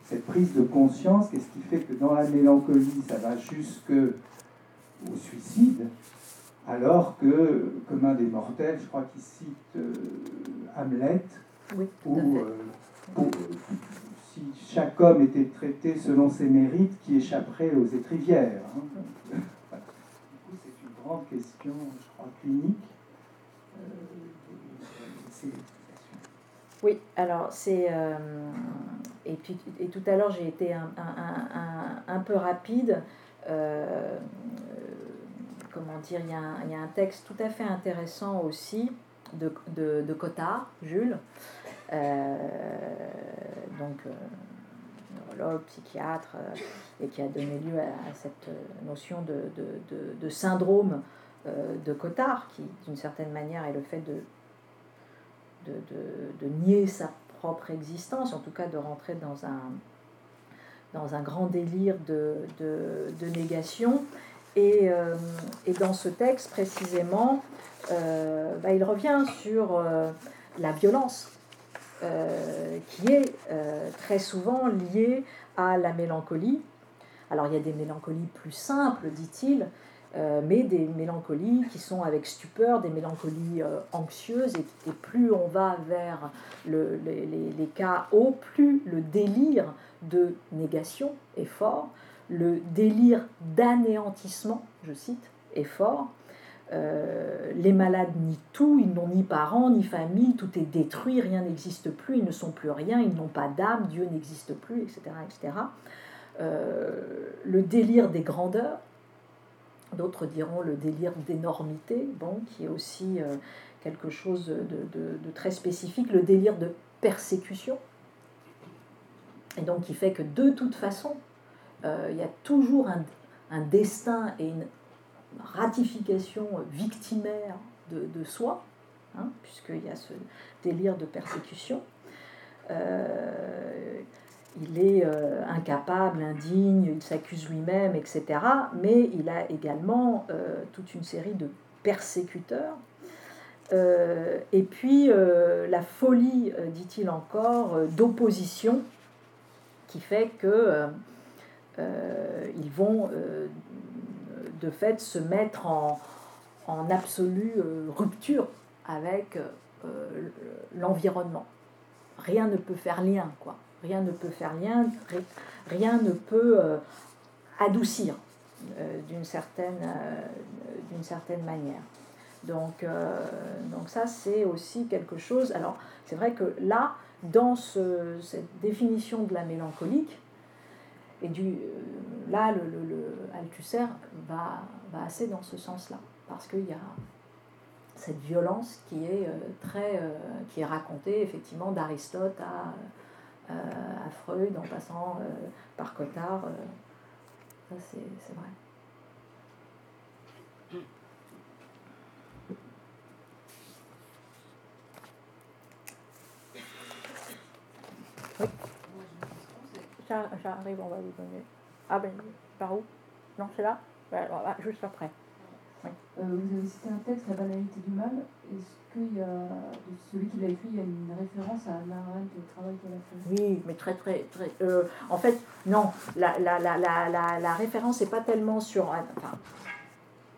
S3: cette prise de conscience, qu'est-ce qui fait que dans la mélancolie, ça va jusque au suicide, alors que Commun des Mortels, je crois qu'il cite Hamlet,
S2: oui,
S3: où si chaque homme était traité selon ses mérites, qui échapperait aux étrivières. Hein. [laughs] Du coup, c'est une grande question, je crois, clinique.
S2: Oui, alors c'est. Euh, et, puis, et tout à l'heure, j'ai été un, un, peu rapide. Euh, comment dire, il y, a un, y, a un texte tout à fait intéressant aussi de, de, de Cotard, Jules, euh, donc neurologue, psychiatre, et qui a donné lieu à, cette notion de, de, de syndrome de Cotard, qui d'une certaine manière est le fait de de, nier sa propre existence, en tout cas de rentrer dans un, dans un grand délire de, négation. Et, euh, et, dans ce texte, précisément, euh, bah, il revient sur euh, la violence, qui est très souvent liée à la mélancolie. Alors il y a des mélancolies plus simples, dit-il, euh, mais des mélancolies qui sont avec stupeur, des mélancolies euh, anxieuses, et, plus on va vers le, les, cas hauts, plus le délire de négation est fort, le délire d'anéantissement, je cite, est fort. Euh, les malades nient tout, ils n'ont ni parents, ni famille, tout est détruit, rien n'existe plus, ils ne sont plus rien, ils n'ont pas d'âme, Dieu n'existe plus, etc. etc. le délire des grandeurs, D'autres diront le délire d'énormité, bon, qui est aussi euh, quelque chose de, très spécifique, le délire de persécution, et donc qui fait que de toute façon, euh, il y a toujours un, destin et une ratification victimaire de, soi, hein, puisqu'il y a ce délire de persécution. Euh, il est euh, incapable, indigne, il s'accuse lui-même, etc. Mais il a également euh, toute une série de persécuteurs. Euh, et puis la folie, dit-il encore, d'opposition qui fait que ils vont de fait se mettre en, en absolue rupture avec l'environnement. Rien ne peut faire lien, quoi. Rien ne peut faire lien, rien ne peut euh, adoucir euh, d'une certaine, euh, d'une certaine manière. Donc, donc ça, c'est aussi quelque chose. Alors, c'est vrai que là, dans ce, cette définition de la mélancolique, et du, là, le, Althusser va, va assez dans ce sens-là, parce qu'il y a cette violence qui est très, qui est racontée effectivement d'Aristote à à Freud en passant euh, par Cotard. Euh, ça, c'est vrai. Oui. J'arrive, on va vous donner. Ah ben, par où? Non, c'est là Juste après.
S4: Vous avez cité un texte, La banalité du mal. Est-ce qu'il y a, celui qui l'a écrit, il y a une référence à Arendt et au travail qu'elle a fait?
S2: Oui, mais très, très, très. Euh, en fait, non, la, la, la, la, la référence n'est pas tellement sur. Enfin,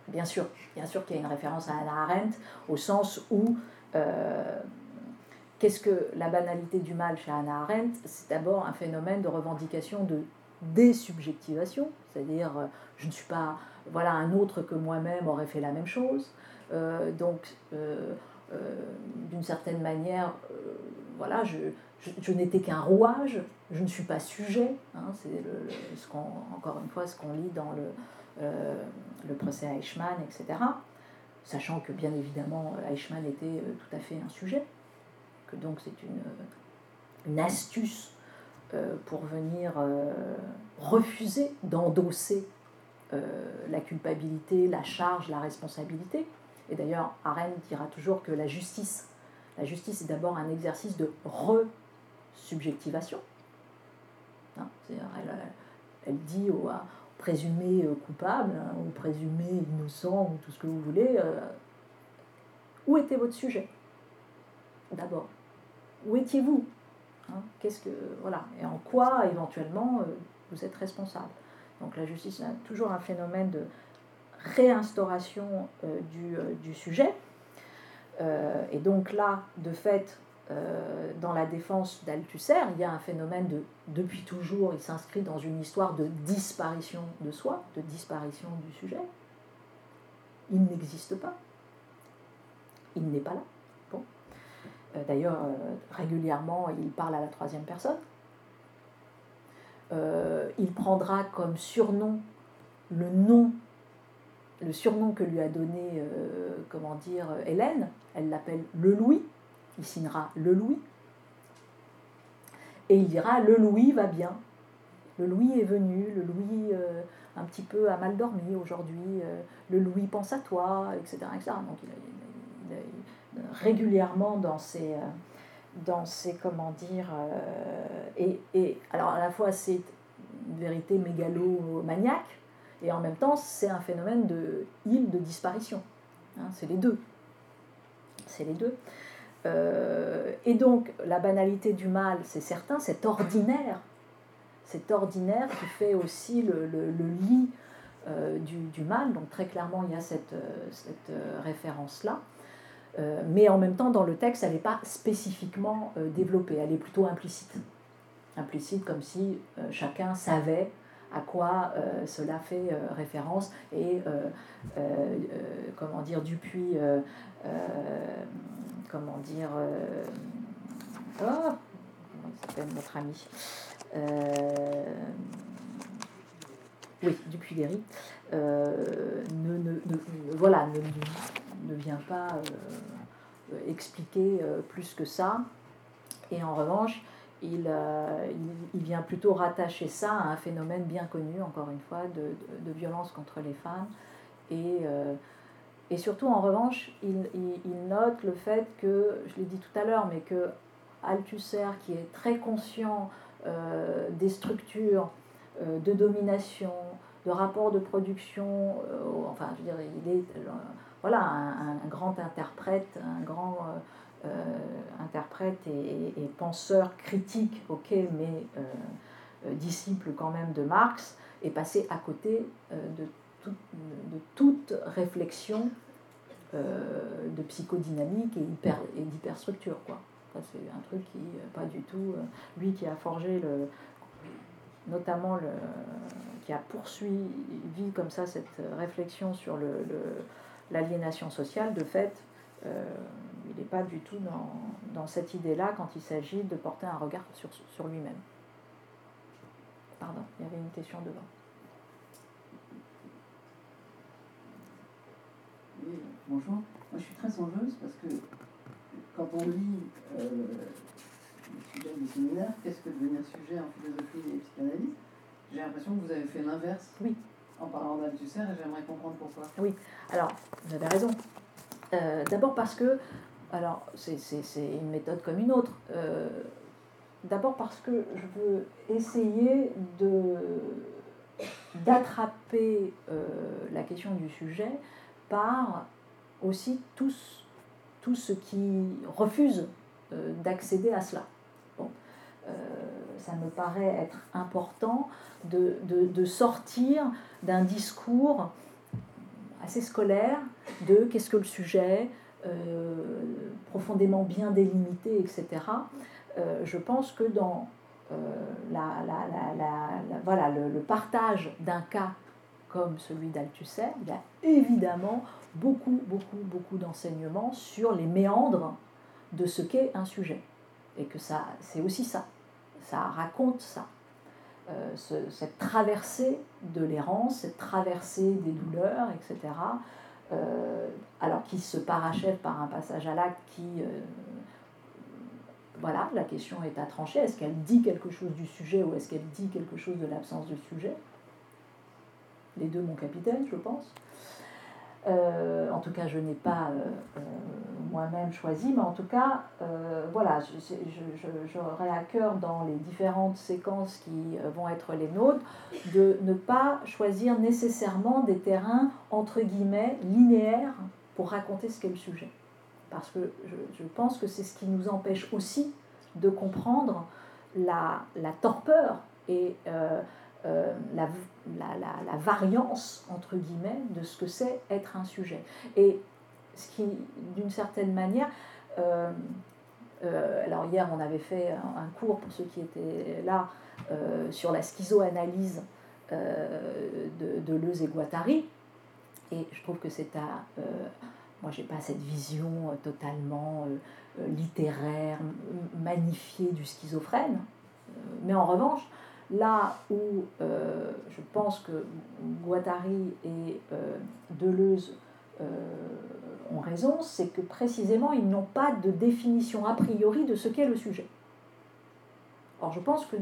S2: bien sûr, bien sûr qu'il y a une référence à Anna Arendt, au sens où. Euh, qu'est-ce que la banalité du mal chez Anna Arendt? C'est d'abord un phénomène de revendication de désubjectivation, c'est-à-dire euh, je ne suis pas, voilà, un autre que moi-même aurait fait la même chose. Euh, donc, euh, d'une certaine manière, voilà, je, je, n'étais qu'un rouage, je ne suis pas sujet. Hein, c'est ce encore une fois ce qu'on lit dans le, le procès Eichmann, etc. Sachant que bien évidemment Eichmann était tout à fait un sujet, que donc c'est une, une astuce pour venir refuser d'endosser la culpabilité, la charge, la responsabilité. Et d'ailleurs, Arendt dira toujours que la justice, la justice est d'abord un exercice de re-subjectivation. Hein, elle, dit au présumé euh, coupable, hein, ou présumé innocent, ou tout ce que vous voulez, euh, où était votre sujet? D'abord. Où étiez-vous? Hein, Qu'est-ce que voilà Et en quoi éventuellement euh, vous êtes responsable? Donc la justice a toujours un phénomène de réinstauration du, du, sujet. et donc là, de fait, dans la défense d'Althusser, il y a un phénomène de, depuis toujours, il s'inscrit dans une histoire de disparition de soi, de disparition du sujet. Il n'existe pas. Il n'est pas là. Bon. D'ailleurs, régulièrement, il parle à la troisième personne. Euh, il prendra comme surnom le nom, le surnom que lui a donné, euh, comment dire, Hélène. Elle l'appelle le Louis. Il signera le Louis. Et il dira le Louis va bien. Le Louis est venu, le Louis euh, un petit peu a mal dormi aujourd'hui, le Louis pense à toi, etc. Donc il, régulièrement dans ses, dans ces, comment dire, euh, et, et, alors à la fois c'est une vérité mégalomaniaque, et en même temps c'est un phénomène de île de disparition. Hein, c'est les deux. C'est les deux. Euh, et donc la banalité du mal, c'est certain, c'est ordinaire. C'est ordinaire qui fait aussi le, le, lit euh, du, du, mal. Donc très clairement, il y a cette, cette référence-là. Euh, mais en même temps, dans le texte, elle n'est pas spécifiquement euh, développée, elle est plutôt implicite. Implicite comme si euh, chacun savait à quoi cela fait référence et comment dire Dupuis comment dire oh, comment s'appelle notre ami oui Dupuis-Guéry ne, ne, voilà ne, ne vient pas euh, expliquer euh, plus que ça. Et en revanche, euh, il, vient plutôt rattacher ça à un phénomène bien connu, encore une fois, de, violence contre les femmes. Et, surtout, en revanche, il, il, note le fait que, je l'ai dit tout à l'heure, mais que Althusser, qui est très conscient des structures de domination, de rapports de production, enfin, je veux dire, il est voilà, un, grand interprète, un grand euh, euh, interprète et, penseur critique, ok, mais euh, disciple quand même de Marx, est passé à côté de, de, toute réflexion de psychodynamique et, d'hyperstructure. Quoi. c'est un truc qui, pas du tout, lui qui a forgé le, notamment le, qui a poursuivi comme ça cette réflexion sur le l'aliénation sociale, de fait, euh, il n'est pas du tout dans, dans cette idée-là quand il s'agit de porter un regard sur, sur lui-même. Pardon, il y avait une question devant.
S5: Oui, bonjour. Moi, je suis très songeuse parce que quand on lit euh, le sujet du séminaire, qu'est-ce que devenir sujet en philosophie et psychanalyse? J'ai l'impression que vous avez fait l'inverse.
S2: Oui
S5: en parlant d'Althusser j'aimerais comprendre pourquoi.
S2: Oui, alors vous avez raison. Euh, d'abord parce que, alors c'est une méthode comme une autre. Euh, d'abord parce que je veux essayer d'attraper euh, la question du sujet par aussi tous, tous ceux qui refusent d'accéder à cela. Bon. ça me paraît être important de, de, sortir d'un discours assez scolaire de qu'est-ce que le sujet, euh, profondément bien délimité, etc. Euh, je pense que dans euh, la, la, voilà, le, le partage d'un cas comme celui d'Althusser, il y a évidemment beaucoup, beaucoup, beaucoup d'enseignements sur les méandres de ce qu'est un sujet. Et que ça, c'est aussi ça. Ça raconte ça. Euh, cette traversée de l'errance, cette traversée des douleurs, etc. Euh, alors qui se parachève par un passage à l'acte qui... Euh, voilà, la question est à trancher. Est-ce qu'elle dit quelque chose du sujet ou est-ce qu'elle dit quelque chose de l'absence du sujet? Les deux, mon capitaine, je pense. Euh, en tout cas, je n'ai pas euh, euh, moi-même choisi, mais en tout cas, voilà, j'aurai à cœur dans les différentes séquences qui vont être les nôtres de ne pas choisir nécessairement des terrains entre guillemets linéaires pour raconter ce qu'est le sujet. Parce que je, pense que c'est ce qui nous empêche aussi de comprendre la, la torpeur et la, la, variance, entre guillemets, de ce que c'est être un sujet. Et ce qui, d'une certaine manière, alors hier on avait fait un, cours pour ceux qui étaient là sur la schizoanalyse de, de Leuze et Guattari, et je trouve que c'est à... Euh, moi, j'ai pas cette vision euh, totalement euh, littéraire, magnifiée du schizophrène. mais en revanche, là où je pense que Guattari et Deleuze ont raison, c'est que précisément, ils n'ont pas de définition a priori de ce qu'est le sujet. Or, je pense que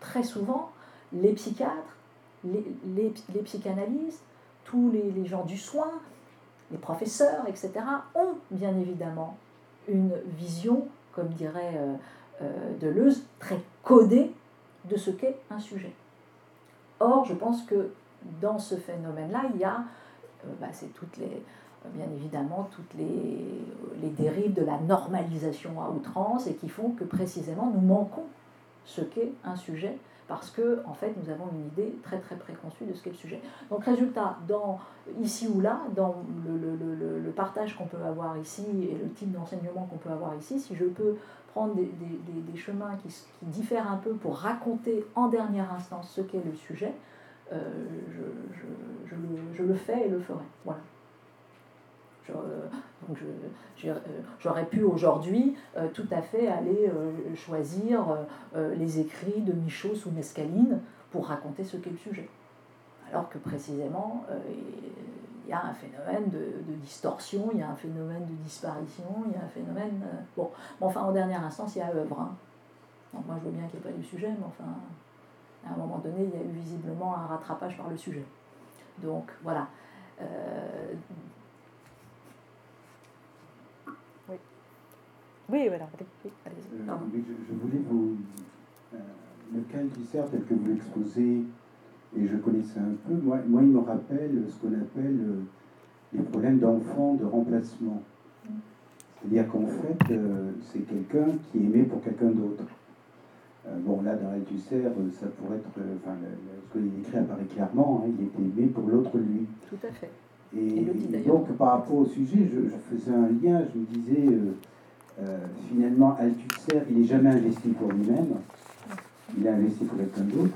S2: très souvent, les psychiatres, les, psychanalystes, tous les, gens du soin, les professeurs, etc., ont bien évidemment une vision, comme dirait euh, euh, Deleuze, très codée de ce qu'est un sujet. Or, je pense que dans ce phénomène-là, il y a, euh, bah, c'est toutes les, bien évidemment, toutes les, les dérives de la normalisation à outrance et qui font que précisément nous manquons ce qu'est un sujet parce que en fait nous avons une idée très très préconçue de ce qu'est le sujet. Donc résultat, dans, ici ou là, dans le, partage qu'on peut avoir ici et le type d'enseignement qu'on peut avoir ici, si je peux prendre des, des, chemins qui, diffèrent un peu pour raconter en dernière instance ce qu'est le sujet, euh, je, je, le, fais et le ferai. Voilà. Donc euh, j'aurais pu aujourd'hui euh, tout à fait aller euh, choisir les écrits de Michaud ou Mescaline pour raconter ce qu'est le sujet. Alors que précisément, il y a un phénomène de, distorsion, il y a un phénomène de disparition, il y a un phénomène... bon, enfin, en dernière instance, il y a œuvre. Hein. Donc moi, je veux bien qu'il n'y ait pas du sujet, mais enfin, à un moment donné, il y a eu visiblement un rattrapage par le sujet. Donc voilà. Oui, voilà.
S6: Euh, je, voulais vous. Euh, le cas du tel que vous l'exposez, et je connaissais un peu, moi, moi il me rappelle ce qu'on appelle euh, les problèmes d'enfants de remplacement. C'est-à-dire qu'en fait, c'est quelqu'un qui est aimé pour quelqu'un d'autre. bon, là, dans Althusser, ça pourrait être. Enfin, ce qu'il écrit apparaît clairement, hein, il était aimé pour l'autre lui.
S2: Tout à fait.
S6: Et, donc, par rapport au sujet, je, je, faisais un lien, je me disais. Euh, finalement, Althusser, il n'est jamais investi pour lui-même, il est investi pour quelqu'un d'autre.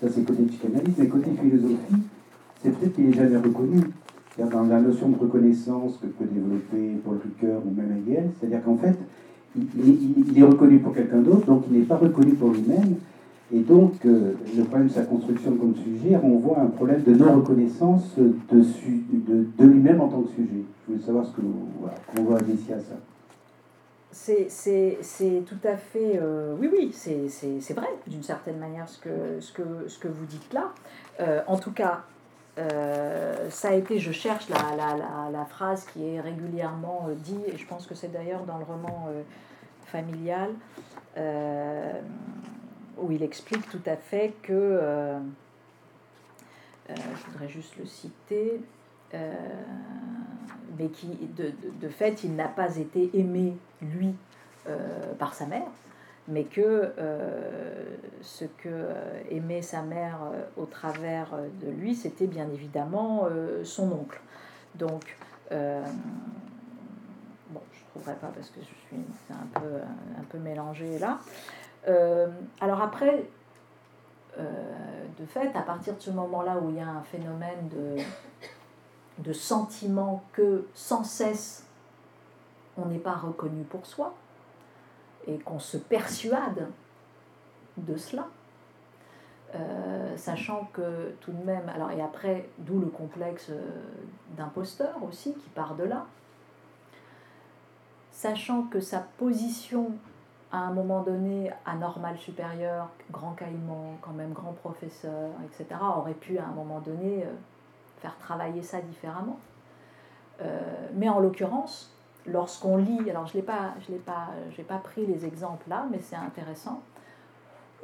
S6: Ça, c'est côté psychanalyse, mais côté philosophie, c'est peut-être qu'il n'est jamais reconnu. Dans la notion de reconnaissance que peut développer Paul Ricoeur ou même Hegel, c'est-à-dire qu'en fait, il, est reconnu pour quelqu'un d'autre, donc il n'est pas reconnu pour lui-même. Et donc, le problème de sa construction comme sujet on voit un problème de non-reconnaissance de, lui-même en tant que sujet. Je voulais savoir ce que vous, voilà, à ça
S2: c'est tout à fait. Euh, oui, oui, c'est vrai, d'une certaine manière, ce que, vous dites là. Euh, en tout cas, euh, ça a été, je cherche la, la, phrase qui est régulièrement dit, et je pense que c'est d'ailleurs dans le roman familial, où il explique tout à fait que. je voudrais juste le citer mais qui, de, de, fait, il n'a pas été aimé, lui, euh, par sa mère, mais que euh, ce que euh, aimait sa mère au travers de lui, c'était bien évidemment son oncle. Donc, bon, je ne trouverai pas parce que je suis un peu, un peu mélangée là. alors après, de fait, à partir de ce moment-là où il y a un phénomène de de sentiment que sans cesse on n'est pas reconnu pour soi et qu'on se persuade de cela, euh, sachant que tout de même, alors et après, d'où le complexe euh, d'imposteur aussi qui part de là, sachant que sa position à un moment donné anormal supérieur, grand caïman, quand même grand professeur, etc., aurait pu à un moment donné euh, faire travailler ça différemment. Euh, mais en l'occurrence, lorsqu'on lit, alors je n'ai pas, je pas, pas pris les exemples là, mais c'est intéressant,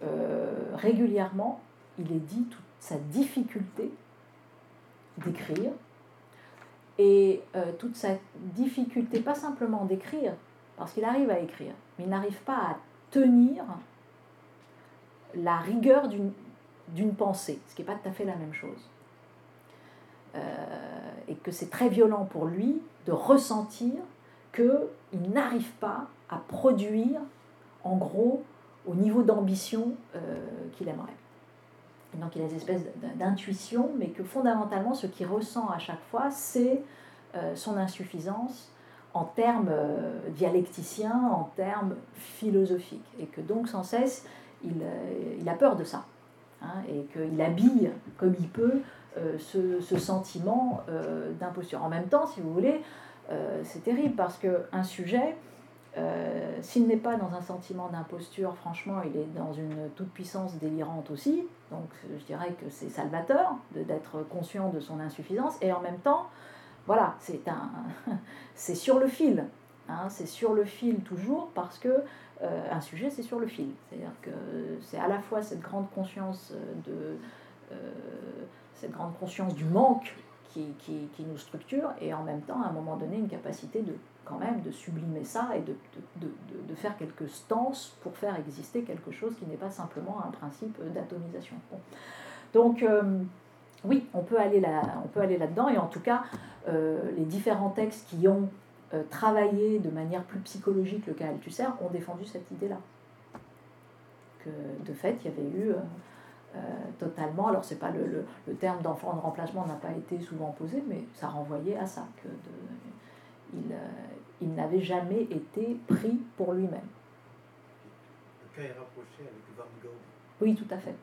S2: euh, régulièrement, il est dit toute sa difficulté d'écrire et euh, toute sa difficulté, pas simplement d'écrire, parce qu'il arrive à écrire, mais il n'arrive pas à tenir la rigueur d'une d'une pensée, ce qui n'est pas tout à fait la même chose. Euh, et que c'est très violent pour lui de ressentir qu'il n'arrive pas à produire, en gros, au niveau d'ambition euh, qu'il aimerait. donc il a des espèces d'intuition, mais que fondamentalement, ce qu'il ressent à chaque fois, c'est euh, son insuffisance en termes dialecticiens, en termes philosophiques. Et que donc, sans cesse, il, a peur de ça. Hein, et qu'il habille comme il peut euh, ce, sentiment euh, d'imposture. En même temps, si vous voulez, euh, c'est terrible parce qu'un sujet, s'il n'est pas dans un sentiment d'imposture, franchement, il est dans une toute-puissance délirante aussi. Donc je dirais que c'est salvateur d'être conscient de son insuffisance. Et en même temps, voilà, c'est un, [laughs] c'est sur le fil. Hein, c'est sur le fil toujours parce que un sujet, c'est sur le fil. C'est-à-dire que c'est à la fois cette grande conscience de cette grande conscience du manque qui, qui, nous structure, et en même temps, à un moment donné, une capacité de quand même de sublimer ça et de, de, de, de faire quelques stances pour faire exister quelque chose qui n'est pas simplement un principe d'atomisation. Donc, euh, oui, on peut aller là, on peut aller là-dedans, et en tout cas, euh, les différents textes qui ont euh, travaillé de manière plus psychologique le cas Althusser ont défendu cette idée-là. Que de fait, il y avait eu euh, totalement. Alors, c'est pas le, le, terme d'enfant de remplacement n'a pas été souvent posé, mais ça renvoyait à ça, que de, il, euh, il n'avait jamais été pris pour lui-même.
S6: Le cas est rapproché avec Van Gogh.
S2: Oui, tout à fait.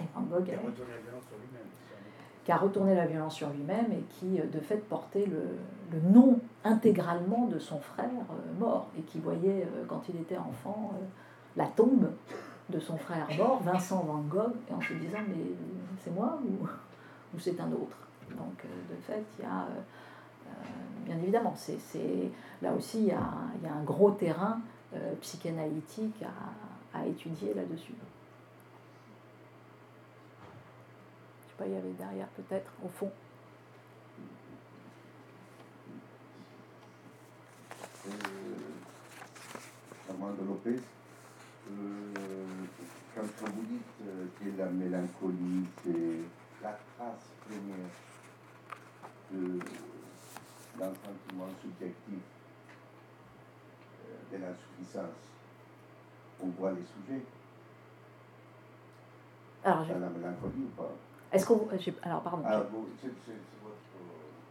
S6: Et Van Gogh qui a retourné la violence sur lui-même.
S2: Qui a retourné la violence sur lui-même et qui, euh, de fait, portait le, le nom intégralement de son frère mort et qui voyait, quand il était enfant, la tombe de son frère mort, Vincent Van Gogh, et en se disant mais c'est moi ou, ou c'est un autre? Donc euh, de fait, il y a, euh, euh, bien évidemment, c'est, là aussi, il y, a, il y, a, un gros terrain psychanalytique à, étudier là-dessus. Je sais pas, il y avait derrière peut-être, au fond.
S7: Quand, vous dites euh, que la mélancolie, c'est la trace première d'un sentiment subjectif euh, de l'insuffisance, on voit les sujets.
S2: Alors,
S7: la mélancolie ou pas?
S2: Est-ce qu'on. Alors, pardon.
S7: Alors, c'est votre,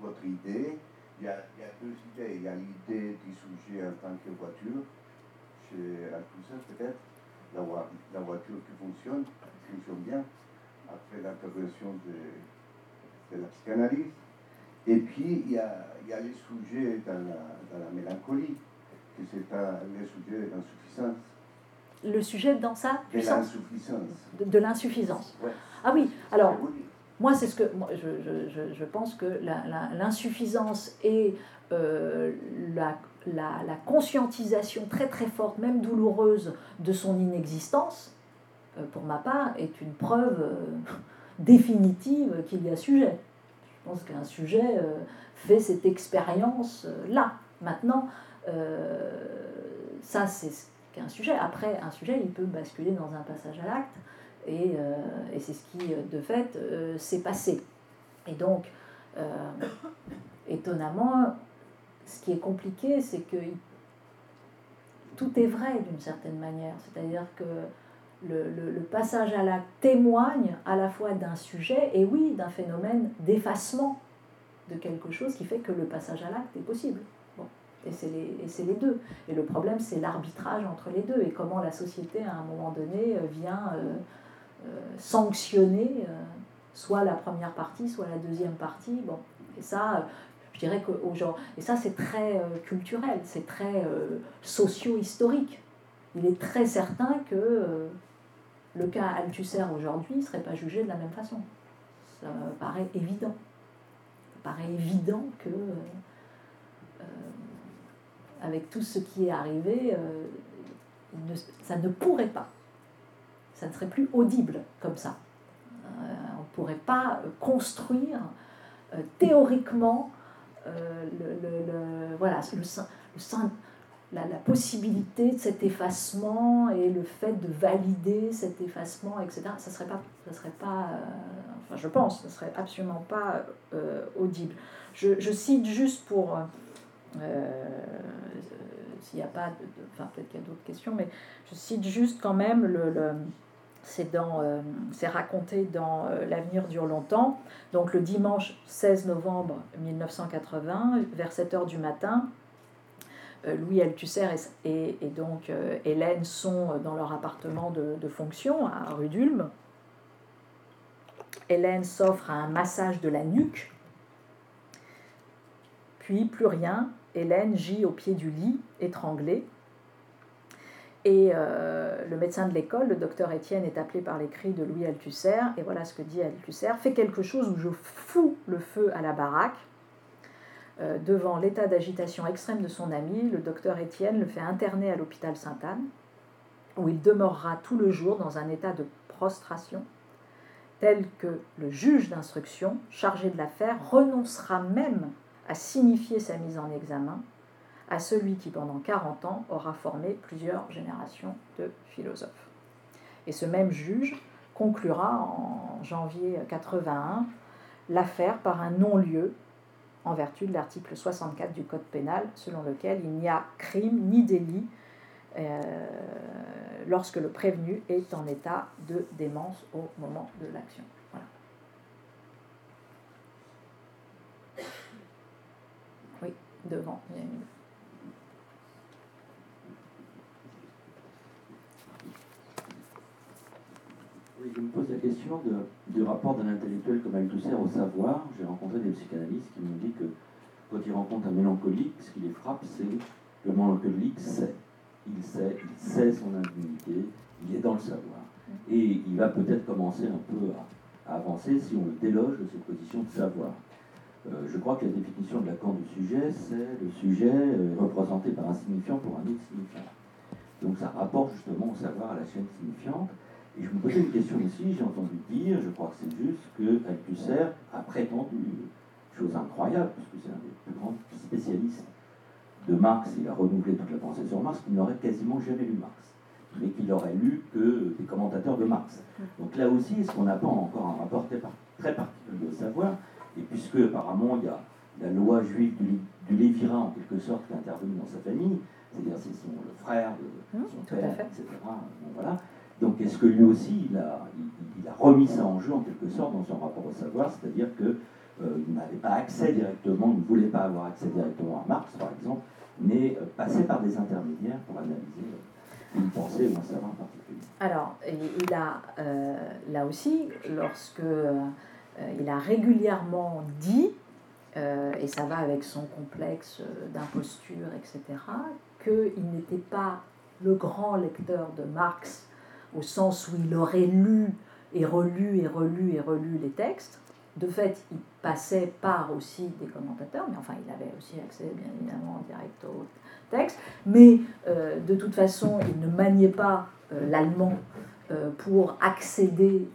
S7: votre, idée. Il y, a, il y, a, deux idées. Il y a l'idée du sujet en tant que voiture, chez Althusser peut-être, la, la, voiture qui fonctionne, qui fonctionne bien, après l'intervention de, de, la psychanalyse. Et puis, il y a, il y a les sujets dans la, dans la mélancolie, que c'est le sujet de l'insuffisance.
S2: Le sujet dans sa
S7: puissance De l'insuffisance.
S2: De, de l'insuffisance.
S7: Ouais.
S2: Ah oui, alors, moi, c'est ce que. Moi, je, je, je pense que l'insuffisance et euh, la la, conscientisation très très forte, même douloureuse, de son inexistence, euh, pour ma part, est une preuve euh, [laughs] définitive qu'il y a sujet. Je pense qu'un sujet euh, fait cette expérience-là. Maintenant, ça c'est ce qu'un sujet. Après, un sujet, il peut basculer dans un passage à l'acte, et c'est ce qui, de fait, s'est passé. Et donc, étonnamment, ce qui est compliqué, c'est que tout est vrai d'une certaine manière. C'est-à-dire que le, passage à l'acte témoigne à la fois d'un sujet et oui, d'un phénomène d'effacement de quelque chose qui fait que le passage à l'acte est possible. Bon. Et c'est les, les, deux. Et le problème, c'est l'arbitrage entre les deux et comment la société, à un moment donné, euh, vient euh, euh, sanctionner soit la première partie, soit la deuxième partie. Bon. Et ça, je dirais qu'aux gens, et ça c'est très euh, culturel, c'est très euh, socio-historique. Il est très certain que euh, le cas Althusser aujourd'hui ne serait pas jugé de la même façon. Ça paraît évident. Ça paraît évident que, avec tout ce qui est arrivé, ça ne pourrait pas. Ça ne serait plus audible comme ça. on ne pourrait pas construire théoriquement le, le, voilà, le, la, possibilité de cet effacement et le fait de valider cet effacement, etc., ça serait pas, ça serait pas enfin je pense, ça serait absolument pas audible. Je, cite juste pour s'il n'y a pas, enfin peut-être qu'il y a d'autres questions, mais je cite juste quand même le, euh, c'est raconté dans euh, L'avenir dure longtemps. Donc le dimanche 16 novembre 1980, vers 7 heures du matin, euh, Louis Althusser et, donc Hélène sont dans leur appartement de, de fonction à rue d'Ulm. Hélène s'offre un massage de la nuque, puis plus rien, Hélène gît au pied du lit, étranglée. Et euh, le médecin de l'école, le docteur Étienne, est appelé par les cris de Louis Althusser. Et voilà ce que dit Althusser Fais quelque chose où je fous le feu à la baraque. Euh, devant l'état d'agitation extrême de son ami, le docteur Étienne le fait interner à l'hôpital Sainte-Anne, où il demeurera tout le jour dans un état de prostration, tel que le juge d'instruction, chargé de l'affaire, renoncera même à signifier sa mise en examen à celui qui pendant 40 ans aura formé plusieurs générations de philosophes. Et ce même juge conclura en janvier 81 l'affaire par un non-lieu en vertu de l'article 64 du Code pénal selon lequel il n'y a crime ni délit euh, lorsque le prévenu est en état de démence au moment de l'action. devant.
S8: Oui, je me pose la question du rapport d'un intellectuel comme Althusser au savoir. J'ai rencontré des psychanalystes qui m'ont dit que quand ils rencontrent un mélancolique, ce qui les frappe, c'est le mélancolique sait. Il sait, il sait son indignité, il est dans le savoir. Et il va peut-être commencer un peu à, avancer si on le déloge de cette position de savoir. Euh, je crois que la définition de Lacan du sujet, c'est le sujet euh, représenté par un signifiant pour un autre signifiant. Donc ça rapporte justement au savoir à la chaîne signifiante. Et je me posais une question aussi, j'ai entendu dire, je crois que c'est juste, que Althusser a prétendu, chose incroyable, puisque c'est un des plus grands spécialistes de Marx, il a renouvelé toute la pensée sur Marx, qu'il n'aurait quasiment jamais lu Marx, mais qu'il aurait lu que des commentateurs de Marx. Donc là aussi, est-ce qu'on n'a pas encore un rapport très particulier au savoir et puisque apparemment il y a la loi juive du, du Lévirin en quelque sorte qui est intervenue dans sa famille, c'est-à-dire c'est son le frère de mmh, son père, etc. voilà. Donc est-ce que lui aussi il a, remis ça en jeu en quelque sorte dans son rapport au savoir, c'est-à-dire qu'il euh, n'avait pas accès directement, il ne voulait pas avoir accès directement à Marx par exemple, mais euh, passer par des intermédiaires pour analyser euh, une pensée ou un savoir particulier.
S2: Alors, il a là aussi, lorsque euh, il a régulièrement dit, euh, et ça va avec son complexe euh, d'imposture, etc., qu'il n'était pas le grand lecteur de Marx au sens où il aurait lu et relu et relu et relu les textes. De fait, il passait par aussi des commentateurs, mais enfin, il avait aussi accès, bien évidemment, direct au texte. Mais de toute façon, il ne maniait pas l'allemand pour accéder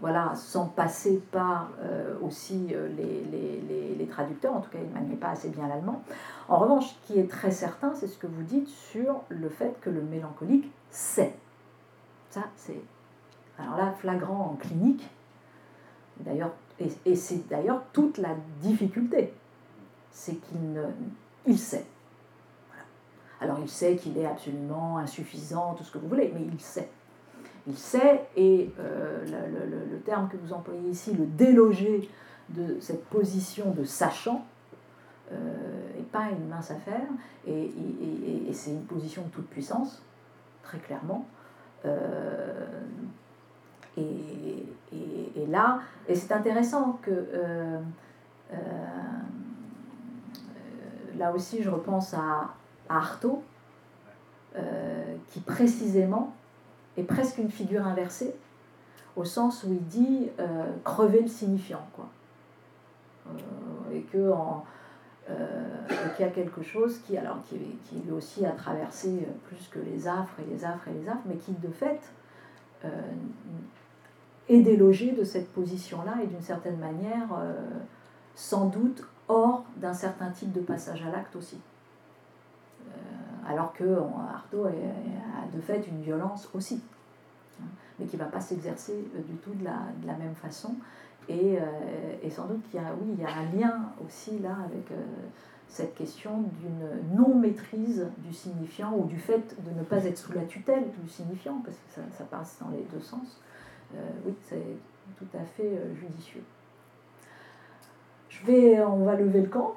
S2: voilà, sans passer par euh, aussi euh, les, traducteurs, en tout cas il ne maniait pas assez bien l'allemand. En revanche, ce qui est très certain, c'est ce que vous dites sur le fait que le mélancolique sait. Ça, c'est alors là flagrant en clinique, d'ailleurs, et, c'est d'ailleurs toute la difficulté, c'est qu'il ne, il sait. Alors il sait qu'il est absolument insuffisant, tout ce que vous voulez, mais il sait il sait, et euh, le, terme que vous employez ici, le déloger de cette position de sachant, n'est euh, pas une mince affaire, et, c'est une position de toute puissance, très clairement. Euh, et, là, et c'est intéressant que là aussi je repense à, à Artaud, qui précisément est presque une figure inversée, au sens où il dit euh, crever le signifiant, quoi. Euh, et que en, euh, qu'il y a quelque chose qui, qui, qui, lui aussi a traversé plus que les affres et les affres et les affres, mais qui de fait est délogé de cette position-là et d'une certaine manière, sans doute hors d'un certain type de passage à l'acte aussi. alors que a de fait une violence aussi, hein, mais qui ne va pas s'exercer du tout de la même façon. Et, et, sans doute qu'il y a, oui, il y a un lien aussi là avec cette question d'une non-maîtrise du signifiant ou du fait de ne pas être sous la tutelle du signifiant, parce que ça, ça passe dans les deux sens. oui, c'est tout à fait judicieux. Je vais, on va lever le camp.